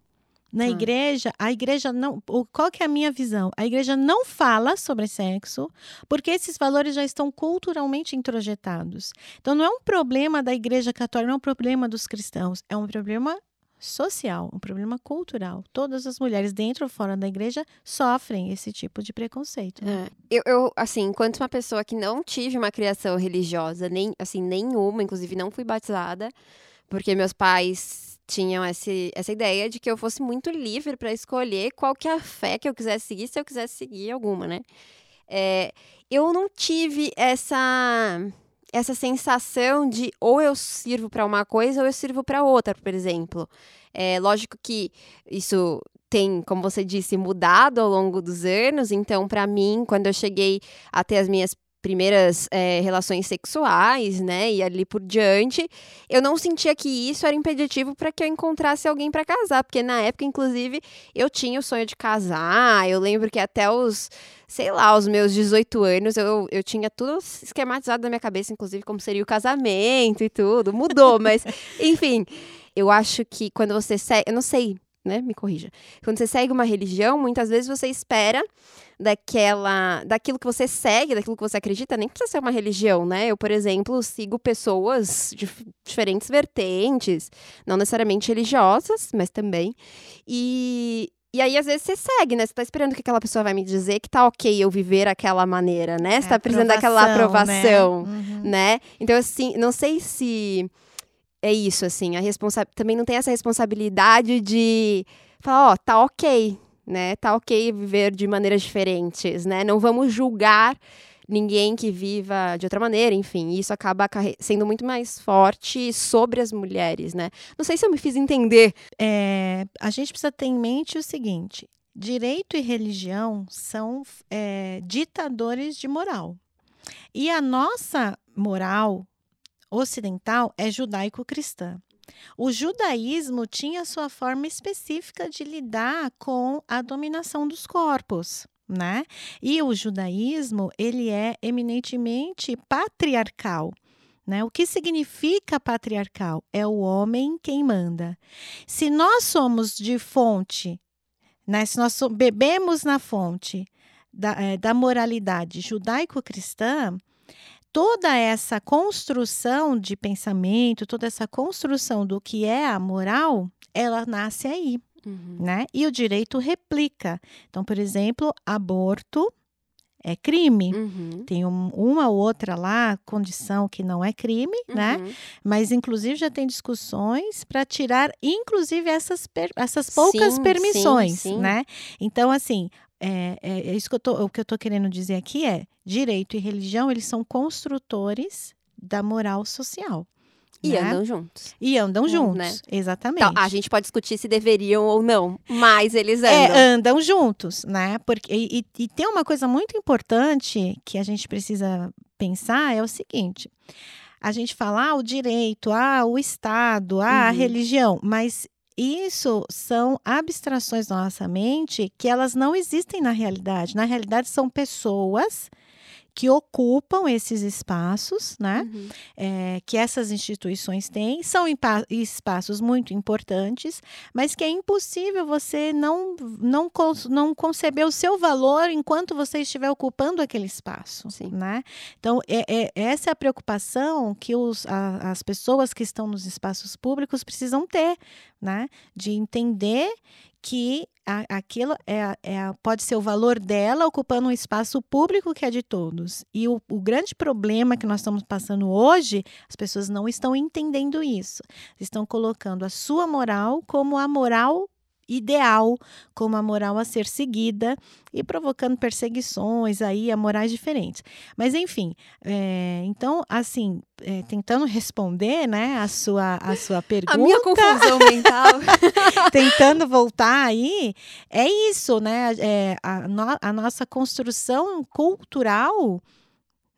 Na Ah. igreja, a igreja não. Qual que é a minha visão? A igreja não fala sobre sexo, porque esses valores já estão culturalmente introjetados. Então, não é um problema da igreja católica, não é um problema dos cristãos, é um problema social, um problema cultural. Todas as mulheres, dentro ou fora da igreja, sofrem esse tipo de preconceito. né? É. Eu, eu, assim, enquanto uma pessoa que não tive uma criação religiosa, nem, assim, nenhuma, inclusive não fui batizada, porque meus pais tinham esse, essa ideia de que eu fosse muito livre para escolher qual que é a fé que eu quisesse seguir, se eu quisesse seguir alguma, né? É, eu não tive essa essa sensação de ou eu sirvo para uma coisa ou eu sirvo para outra, por exemplo. É lógico que isso tem, como você disse, mudado ao longo dos anos. Então, para mim, quando eu cheguei a ter as minhas primeiras é, relações sexuais, né, e ali por diante, eu não sentia que isso era impeditivo para que eu encontrasse alguém para casar, porque na época, inclusive, eu tinha o sonho de casar. Eu lembro que até os, sei lá, os meus 18 anos, eu, eu tinha tudo esquematizado na minha cabeça, inclusive como seria o casamento e tudo. Mudou, mas, enfim, eu acho que quando você segue, eu não sei, né, me corrija. Quando você segue uma religião, muitas vezes você espera daquela, daquilo que você segue, daquilo que você acredita, nem precisa ser uma religião, né? Eu, por exemplo, sigo pessoas de diferentes vertentes, não necessariamente religiosas, mas também. E, e aí, às vezes, você segue, né? Você tá esperando que aquela pessoa vai me dizer que tá ok eu viver aquela maneira, né? Você É, tá precisando daquela aprovação, né? Uhum. né? Então, assim, não sei se é isso, assim, a responsa também não tem essa responsabilidade de falar, ó, tá ok, né? Tá ok viver de maneiras diferentes, né? Não vamos julgar ninguém que viva de outra maneira, enfim, isso acaba sendo muito mais forte sobre as mulheres, né? Não sei se eu me fiz entender. É, a gente precisa ter em mente o seguinte: direito e religião são é, ditadores de moral. E a nossa moral ocidental é judaico-cristã. O judaísmo tinha sua forma específica de lidar com a dominação dos corpos, né? E o judaísmo, ele é eminentemente patriarcal. Né? O que significa patriarcal? É o homem quem manda. Se nós somos de fonte, né? se nós bebemos na fonte da, eh, da moralidade judaico-cristã, toda essa construção de pensamento, toda essa construção do que é a moral, ela nasce aí, né? E o direito replica. Então, por exemplo, aborto é crime. Uhum. Tem um- uma ou outra lá, condição que não é crime, né? Uhum. Mas, inclusive, já tem discussões para tirar, inclusive, essas, per- essas poucas Sim, permissões, sim, sim. né? Então, assim, é, é- é isso que eu tô, o que eu tô querendo dizer aqui é, direito e religião, eles são construtores da moral social. E né? andam juntos. E andam Hum, juntos, né? exatamente. Então, a gente pode discutir se deveriam ou não, mas eles andam. É, andam juntos, né? Porque, e, e- tem uma coisa muito importante que a gente precisa pensar, é o seguinte. A gente fala ah, o direito, ah, o Estado, ah, a Uhum. religião, mas isso são abstrações da nossa mente que elas não existem na realidade. Na realidade, são pessoas que ocupam esses espaços, né? Uhum. é, que essas instituições têm, são espaços muito importantes, mas que é impossível você não, não, não conceber o seu valor enquanto você estiver ocupando aquele espaço. Sim. Né? Então, é, é- essa é a preocupação que os, a- as pessoas que estão nos espaços públicos precisam ter, né? de entender que a- aquilo é, é pode ser o valor dela ocupando um espaço público que é de todos. E o, o grande problema que nós estamos passando hoje, as pessoas não estão entendendo isso. Estão colocando a sua moral como a moral ideal como a moral a ser seguida e provocando perseguições aí a morais diferentes. Mas enfim, é, então assim é, tentando responder, né, a sua a sua pergunta, a minha confusão mental, tentando voltar aí é isso, né, é, a, no, a nossa construção cultural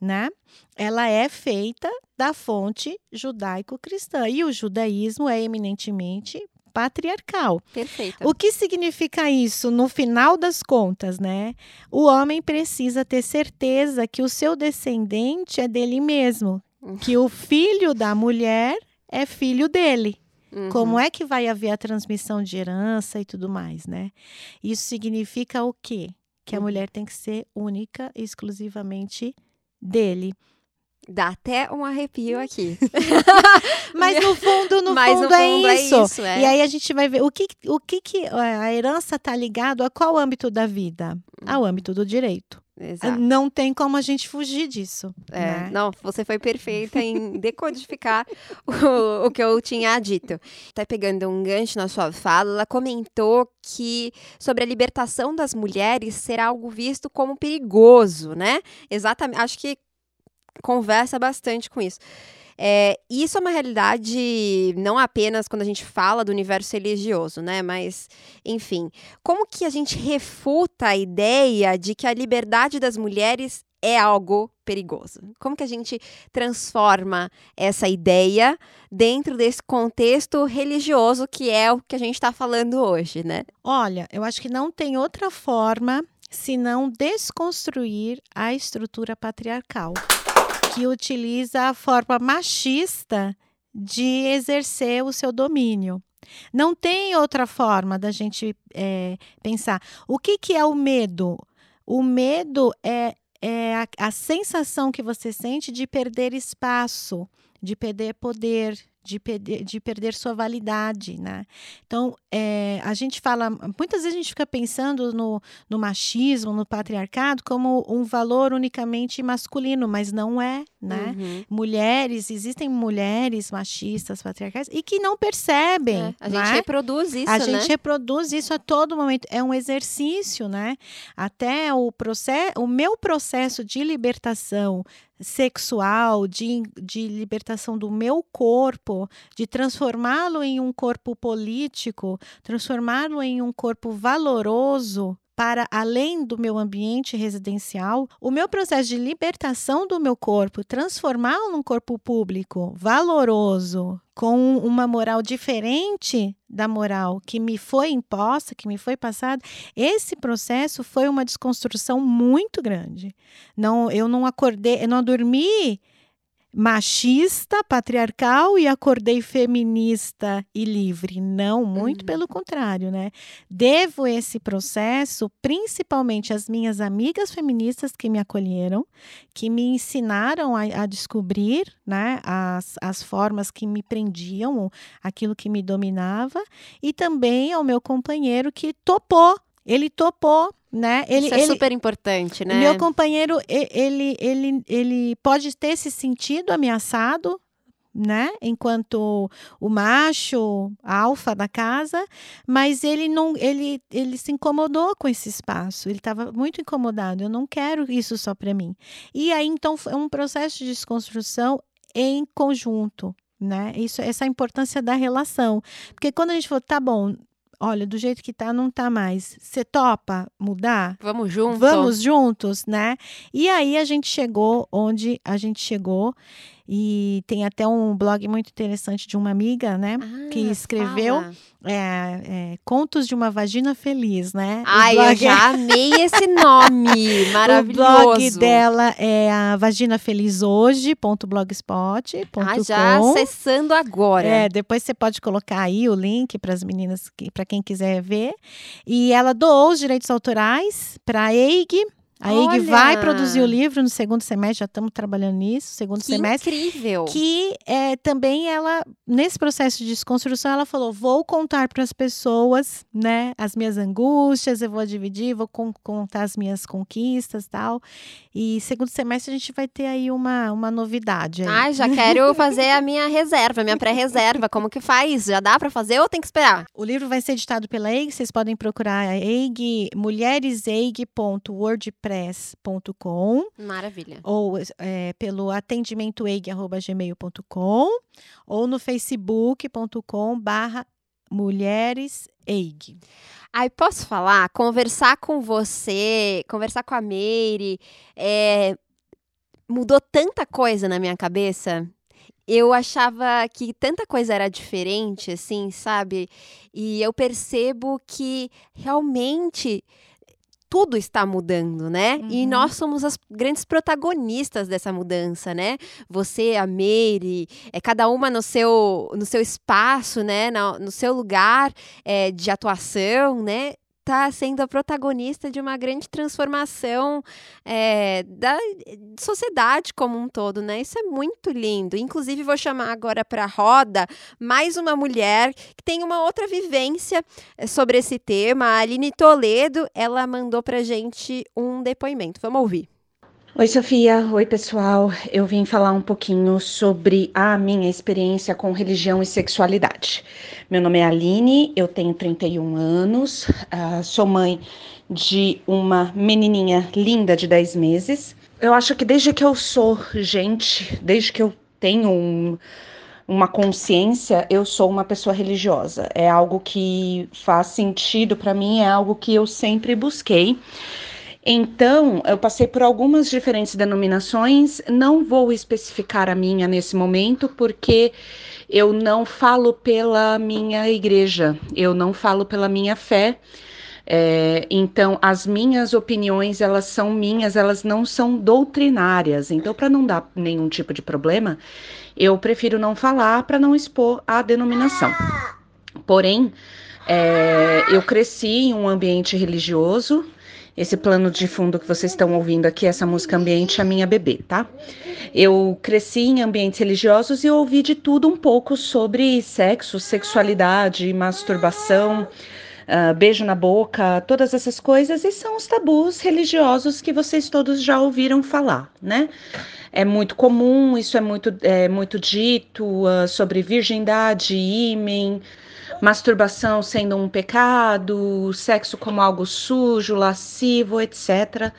né? Ela é feita da fonte judaico-cristã e o judaísmo é eminentemente patriarcal. Perfeito. O que significa isso no final das contas, né? O homem precisa ter certeza que o seu descendente é dele mesmo, uhum. que o filho da mulher é filho dele. Uhum. Como é que vai haver a transmissão de herança e tudo mais, né? Isso significa o quê? Que a uhum. mulher tem que ser única e exclusivamente dele. Dá até um arrepio aqui. Mas no fundo, no Mas fundo, no fundo é, isso. é, isso. é E aí a gente vai ver o que, o que, que a herança está ligado a qual âmbito da vida? Ao âmbito do direito. Exato. Não tem como a gente fugir disso. É, né? Não, você foi perfeita em decodificar o, o que eu tinha dito. Tá pegando um gancho na sua fala, ela comentou que sobre a libertação das mulheres ser algo visto como perigoso, né? Exatamente. Acho que conversa bastante com isso. É, isso é uma realidade não apenas quando a gente fala do universo religioso, né? Mas, enfim, como que a gente refuta a ideia de que a liberdade das mulheres é algo perigoso? Como que a gente transforma essa ideia dentro desse contexto religioso que é o que a gente está falando hoje, né? Olha, eu acho que não tem outra forma senão desconstruir a estrutura patriarcal que utiliza a forma machista de exercer o seu domínio. Não tem outra forma da gente é, pensar. O que, que é o medo? O medo é, é a, a sensação que você sente de perder espaço, de perder poder, de perder, de perder sua validade, né? Então, é, a gente fala, muitas vezes a gente fica pensando no, no machismo, no patriarcado, como um valor unicamente masculino, mas não é, né? Uhum. Mulheres, existem mulheres machistas, patriarcais, e que não percebem. É, a gente né? reproduz isso, A né? gente reproduz isso a todo momento. É um exercício, né? Até o processo, o meu processo de libertação sexual, de, de libertação do meu corpo, de transformá-lo em um corpo político, transformá-lo em um corpo valoroso, para além do meu ambiente residencial, o meu processo de libertação do meu corpo, transformá-lo num corpo público valoroso, com uma moral diferente da moral que me foi imposta, que me foi passada, esse processo foi uma desconstrução muito grande. Não, eu não acordei, eu não dormi machista, patriarcal e acordei feminista e livre. Não, muito uhum. pelo contrário, né? Devo esse processo principalmente às minhas amigas feministas que me acolheram, que me ensinaram a, a descobrir né, as, as formas que me prendiam, aquilo que me dominava, e também ao meu companheiro que topou ele topou, né? Ele, Isso é ele, super importante, né? Meu companheiro, ele, ele, ele pode ter se sentido ameaçado, né? Enquanto o macho, alfa da casa, mas ele não, ele, ele se incomodou com esse espaço. Ele estava muito incomodado. Eu não quero isso só para mim. E aí então é um processo de desconstrução em conjunto, né? Isso, essa é a importância da relação, porque quando a gente for, tá bom, olha, do jeito que tá, não tá mais. Você topa mudar? Vamos juntos. Vamos juntos, né? E aí a gente chegou onde a gente chegou. E tem até um blog muito interessante de uma amiga, né? Ah, que escreveu é, é, Contos de uma Vagina Feliz, né? Ai, eu já amei esse nome! Maravilhoso! O blog dela é a vaginafelizoje.blogspot.com. Ah, já acessando agora. É, depois você pode colocar aí o link para as meninas, para quem quiser ver. E ela doou os direitos autorais para a EIG, A Olha! vai produzir o livro no segundo semestre, já estamos trabalhando nisso, segundo Que semestre. incrível. Que é, também ela, nesse processo de desconstrução, ela falou: vou contar para as pessoas, né, as minhas angústias, eu vou dividir, vou con- contar as minhas conquistas tal. E segundo semestre a gente vai ter aí uma, uma novidade. Aí. Ai, já quero fazer a minha reserva, minha pré-reserva. Como que faz? Já dá pra fazer ou tem que esperar? O livro vai ser editado pela EIG, vocês podem procurar a EIG, mulhereseig.wordpress.com Maravilha. ou é, pelo atendimentoeig.gmail.com ou no facebook.com barra mulhereseig. Aí posso falar, conversar com você, conversar com a Meire, é, mudou tanta coisa na minha cabeça. Eu achava que tanta coisa era diferente, assim, sabe? E eu percebo que realmente tudo está mudando, né? E Uhum. nós somos as grandes protagonistas dessa mudança, né? Você, a Meire, é cada uma no seu, no seu espaço, né? Na- No, seu lugar é, de atuação, né? Tá sendo a protagonista de uma grande transformação é, da sociedade como um todo, né? Isso é muito lindo. Inclusive, vou chamar agora para a roda mais uma mulher que tem uma outra vivência eh, sobre esse tema. A Aline Toledo, ela mandou pra gente um depoimento. Vamos ouvir. Oi, Sofia. Oi, pessoal. Eu vim falar um pouquinho sobre a minha experiência com religião e sexualidade. Meu nome é Aline, eu tenho 31 anos, ah, sou mãe de uma menininha linda de 10 meses. Eu acho que desde que eu sou gente, desde que eu tenho um- uma consciência, eu sou uma pessoa religiosa. É algo que faz sentido para mim, é algo que eu sempre busquei. Então, eu passei por algumas diferentes denominações, não vou especificar a minha nesse momento, porque eu não falo pela minha igreja, eu não falo pela minha fé. É, então, as minhas opiniões, elas são minhas, elas não são doutrinárias. Então, para não dar nenhum tipo de problema, eu prefiro não falar para não expor a denominação. Porém, é, eu cresci em um ambiente religioso, esse plano de fundo que vocês estão ouvindo aqui, essa música ambiente, a minha bebê, tá? Eu cresci em ambientes religiosos e ouvi de tudo um pouco sobre sexo, sexualidade, masturbação, ah, beijo na boca, todas essas coisas, e são os tabus religiosos que vocês todos já ouviram falar, né? É muito comum, isso é muito, é, muito dito ah, sobre virgindade, ímen, masturbação sendo um pecado, sexo como algo sujo, lascivo, etc.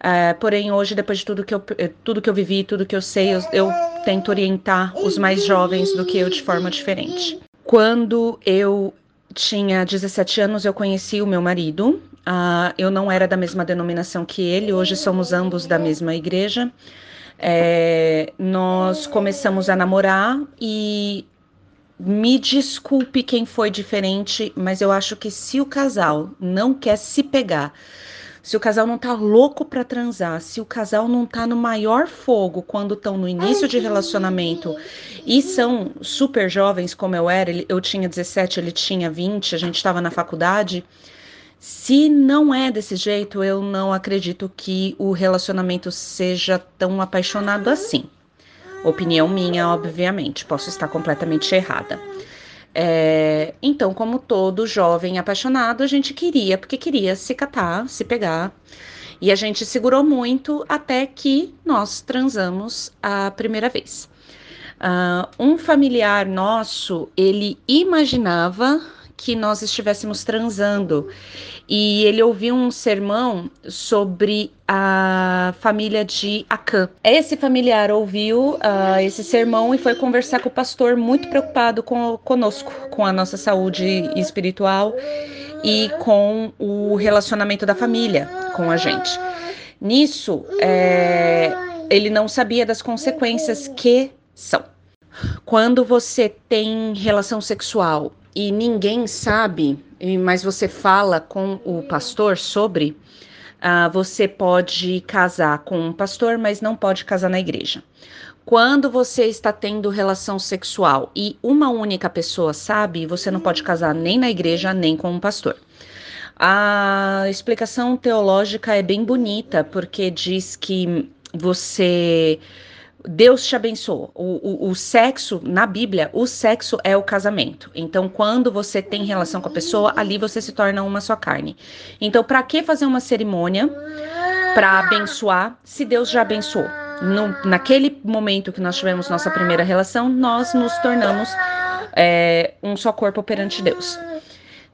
É, porém, hoje, depois de tudo que eu, eh, tudo que eu vivi, tudo que eu sei, eu, eu tento orientar os mais jovens do que eu de forma diferente. Quando eu tinha 17 anos, eu conheci o meu marido. Ah, eu não era da mesma denominação que ele, hoje somos ambos da mesma igreja. É, nós começamos a namorar e me desculpe quem foi diferente, mas eu acho que se o casal não quer se pegar, se o casal não tá louco para transar, se o casal não tá no maior fogo quando estão no início de relacionamento e são super jovens como eu era, eu tinha 17, ele tinha 20, a gente estava na faculdade. Se não é desse jeito, eu não acredito que o relacionamento seja tão apaixonado assim. Opinião minha, obviamente, posso estar completamente errada. É, então, como todo jovem apaixonado, a gente queria, porque queria se catar, se pegar. E a gente segurou muito até que nós transamos a primeira vez. Ah, um familiar nosso, ele imaginava que nós estivéssemos transando e ele ouviu um sermão sobre a família de Acã. Esse familiar ouviu ah, esse sermão e foi conversar com o pastor, muito preocupado com, conosco, com a nossa saúde espiritual e com o relacionamento da família com a gente. Nisso, é, ele não sabia das consequências que são. Quando você tem relação sexual e ninguém sabe, mas você fala com o pastor sobre, ah, você pode casar com um pastor, mas não pode casar na igreja. Quando você está tendo relação sexual e uma única pessoa sabe, você não pode casar nem na igreja nem com um pastor. A explicação teológica é bem bonita, porque diz que você. Deus te abençoou. O, o, o, sexo, na Bíblia, o sexo é o casamento. Então, quando você tem relação com a pessoa, ali você se torna uma só carne. Então, para que fazer uma cerimônia para abençoar se Deus já abençoou? No, naquele momento que nós tivemos nossa primeira relação, nós nos tornamos é, um só corpo perante Deus.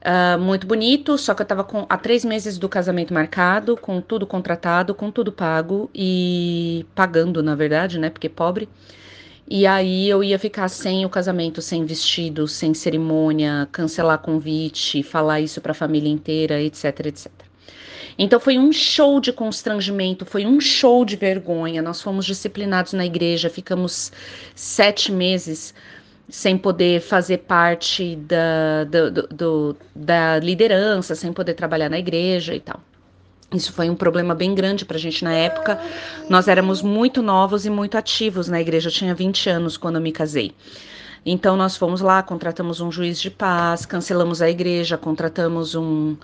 Uh, muito bonito, só que eu tava com, há três meses do casamento marcado, com tudo contratado, com tudo pago e pagando, na verdade, né? Porque pobre. E aí eu ia ficar sem o casamento, sem vestido, sem cerimônia, cancelar convite, falar isso para a família inteira, etc, etc. Então foi um show de constrangimento, foi um show de vergonha. Nós fomos disciplinados na igreja, ficamos sete meses sem poder fazer parte da, do, do, da liderança, sem poder trabalhar na igreja e tal. Isso foi um problema bem grande para a gente na época. Nós éramos muito novos e muito ativos na igreja. Eu tinha 20 anos quando eu me casei. Então nós fomos lá, contratamos um juiz de paz, cancelamos a igreja, contratamos um,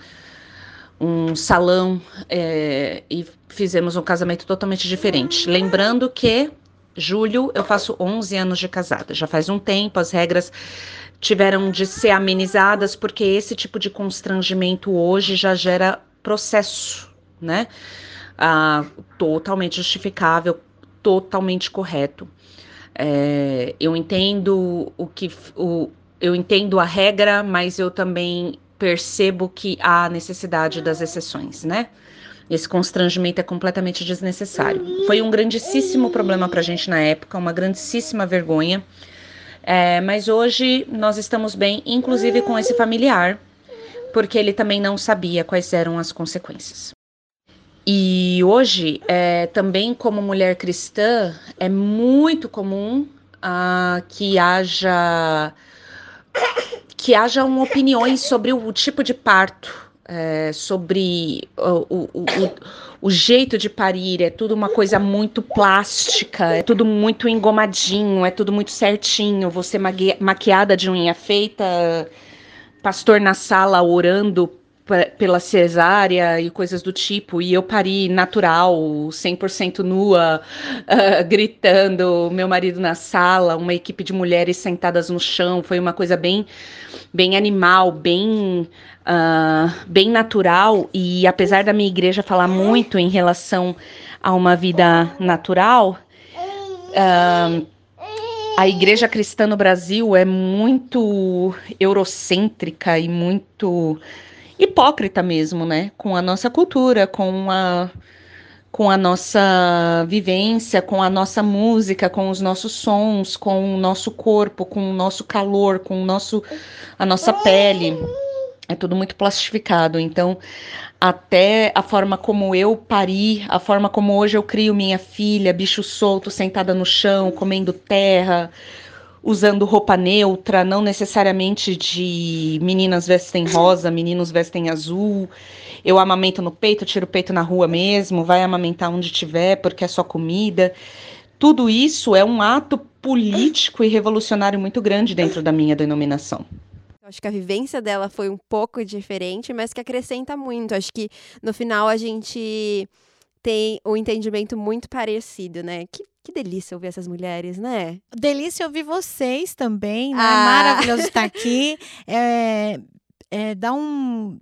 um salão é, e fizemos um casamento totalmente diferente. Lembrando que julho eu faço 11 anos de casada. Já faz um tempo, as regras tiveram de ser amenizadas porque esse tipo de constrangimento hoje já gera processo, né? Ah, totalmente justificável, totalmente correto. É, eu entendo o que o, eu entendo a regra, mas eu também percebo que há necessidade das exceções, né? Esse constrangimento é completamente desnecessário. Foi um grandíssimo problema para a gente na época, uma grandíssima vergonha. É, mas hoje nós estamos bem, inclusive com esse familiar, porque ele também não sabia quais eram as consequências. E hoje, é, também como mulher cristã, é muito comum ah, que haja que hajam opiniões sobre o tipo de parto, é, sobre o, o, o, o, jeito de parir, é tudo uma coisa muito plástica, é tudo muito engomadinho, é tudo muito certinho. Você maquiada de unha feita, pastor na sala orando pela cesárea e coisas do tipo, e eu pari natural, 100% nua, uh, gritando, meu marido na sala, uma equipe de mulheres sentadas no chão, foi uma coisa bem, bem animal, bem, uh, bem natural, e apesar da minha igreja falar muito em relação a uma vida natural, uh, a igreja cristã no Brasil é muito eurocêntrica e muito hipócrita mesmo, né? Com a nossa cultura, com a, com a nossa vivência, com a nossa música, com os nossos sons, com o nosso corpo, com o nosso calor, com o nosso, a nossa pele. É tudo muito plastificado. Então, até a forma como eu pari, a forma como hoje eu crio minha filha, bicho solto, sentada no chão, comendo terra, usando roupa neutra, não necessariamente de meninas vestem rosa, meninos vestem azul. Eu amamento no peito, tiro o peito na rua mesmo, vai amamentar onde tiver, porque é só comida. Tudo isso é um ato político e revolucionário muito grande dentro da minha denominação. Acho que a vivência dela foi um pouco diferente, mas que acrescenta muito. Acho que no final a gente tem um entendimento muito parecido, né? Que, que delícia ouvir essas mulheres, né? Delícia ouvir vocês também, né? Ah. Maravilhoso estar aqui. É, é, dá um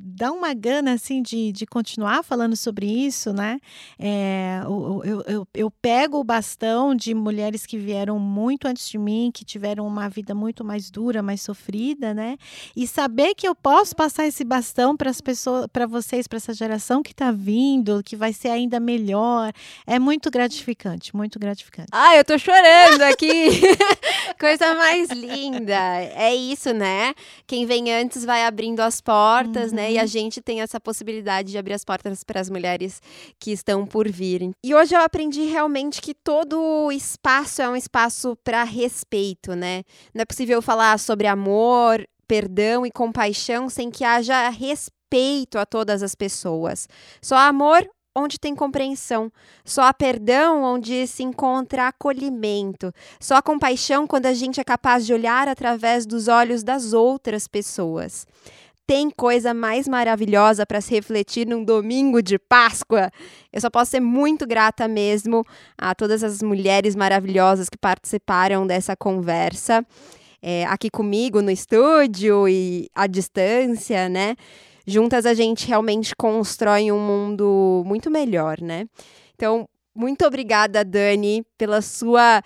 dá uma gana assim de, de continuar falando sobre isso, né? É, eu, eu, eu, pego o bastão de mulheres que vieram muito antes de mim, que tiveram uma vida muito mais dura, mais sofrida, né? E saber que eu posso passar esse bastão para as pessoas, para vocês, para essa geração que está vindo, que vai ser ainda melhor, é muito gratificante, muito gratificante. Ah, eu tô chorando aqui. Coisa mais linda. É isso, né? Quem vem antes vai abrindo as portas, uhum. né? E a gente tem essa possibilidade de abrir as portas para as mulheres que estão por vir. E hoje eu aprendi realmente que todo espaço é um espaço para respeito, né? Não é possível falar sobre amor, perdão e compaixão sem que haja respeito a todas as pessoas. Só amor onde tem compreensão, só há perdão onde se encontra acolhimento, só há compaixão quando a gente é capaz de olhar através dos olhos das outras pessoas. Tem coisa mais maravilhosa para se refletir num domingo de Páscoa. Eu só posso ser muito grata mesmo a todas as mulheres maravilhosas que participaram dessa conversa. É, aqui comigo no estúdio e à distância, né? Juntas a gente realmente constrói um mundo muito melhor, né? Então, muito obrigada, Dani, pela sua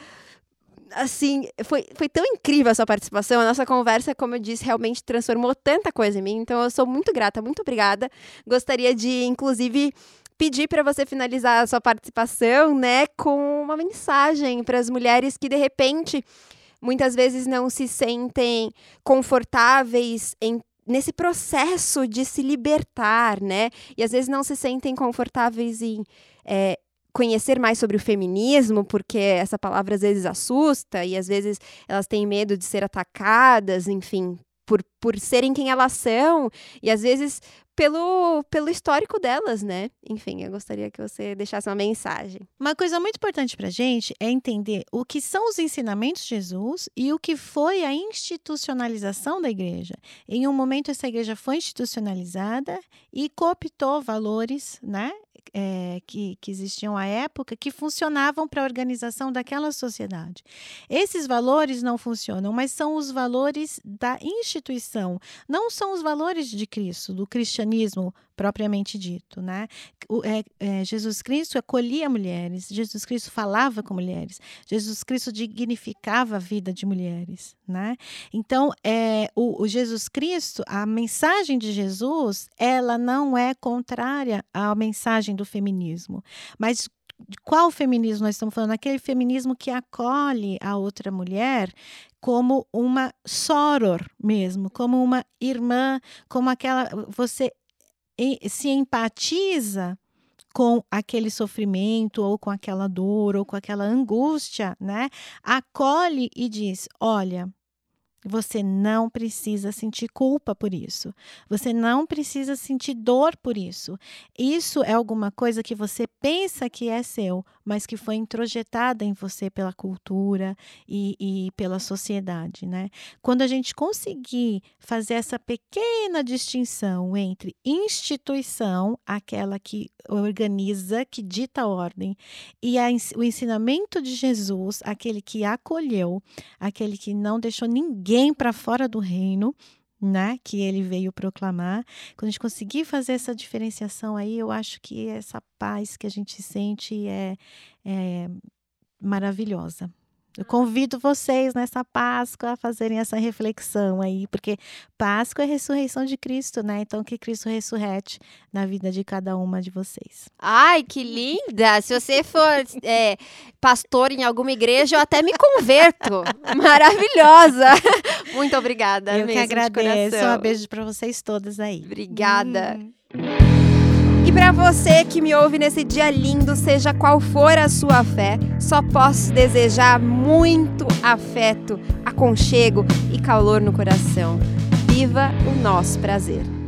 assim, foi, foi tão incrível a sua participação. A nossa conversa, como eu disse, realmente transformou tanta coisa em mim. Então, eu sou muito grata, muito obrigada. Gostaria de, inclusive, pedir para você finalizar a sua participação, né, com uma mensagem para as mulheres que, de repente, muitas vezes não se sentem confortáveis em nesse processo de se libertar, né? E às vezes não se sentem confortáveis em é, conhecer mais sobre o feminismo, porque essa palavra às vezes assusta e às vezes elas têm medo de ser atacadas, enfim, por, por serem quem elas são e às vezes pelo, pelo histórico delas, né? Enfim, eu gostaria que você deixasse uma mensagem. Uma coisa muito importante para gente é entender o que são os ensinamentos de Jesus e o que foi a institucionalização da igreja. Em um momento, essa igreja foi institucionalizada e cooptou valores, né? É, que, que existiam à época que funcionavam para a organização daquela sociedade. Esses valores não funcionam, mas são os valores da instituição, não são os valores de Cristo, do cristianismo propriamente dito, né? O, é, é, Jesus Cristo acolhia mulheres, Jesus Cristo falava com mulheres, Jesus Cristo dignificava a vida de mulheres, né? Então, é, o, o Jesus Cristo, a mensagem de Jesus, ela não é contrária à mensagem do feminismo, mas de qual feminismo nós estamos falando? Aquele feminismo que acolhe a outra mulher como uma soror mesmo, como uma irmã, como aquela você se empatiza com aquele sofrimento ou com aquela dor ou com aquela angústia, né? Acolhe e diz: "Olha, você não precisa sentir culpa por isso. Você não precisa sentir dor por isso. Isso é alguma coisa que você pensa que é seu, mas que foi introjetada em você pela cultura e, e pela sociedade, né? Quando a gente conseguir fazer essa pequena distinção entre instituição, aquela que organiza, que dita a ordem, e a, o ensinamento de Jesus, aquele que acolheu, aquele que não deixou ninguém para fora do reino, né, que ele veio proclamar. Quando a gente conseguir fazer essa diferenciação aí, eu acho que essa paz que a gente sente é, é maravilhosa. Eu convido vocês nessa Páscoa a fazerem essa reflexão aí, porque Páscoa é a ressurreição de Cristo, né? Então que Cristo ressurrete na vida de cada uma de vocês. Ai, que linda! Se você for é, pastor em alguma igreja, eu até me converto. Maravilhosa! Muito obrigada. Eu mesmo, que agradeço. Um beijo para vocês todas aí. Obrigada. Hum. E para você que me ouve nesse dia lindo, seja qual for a sua fé, só posso desejar muito afeto, aconchego e calor no coração. Viva o nosso prazer.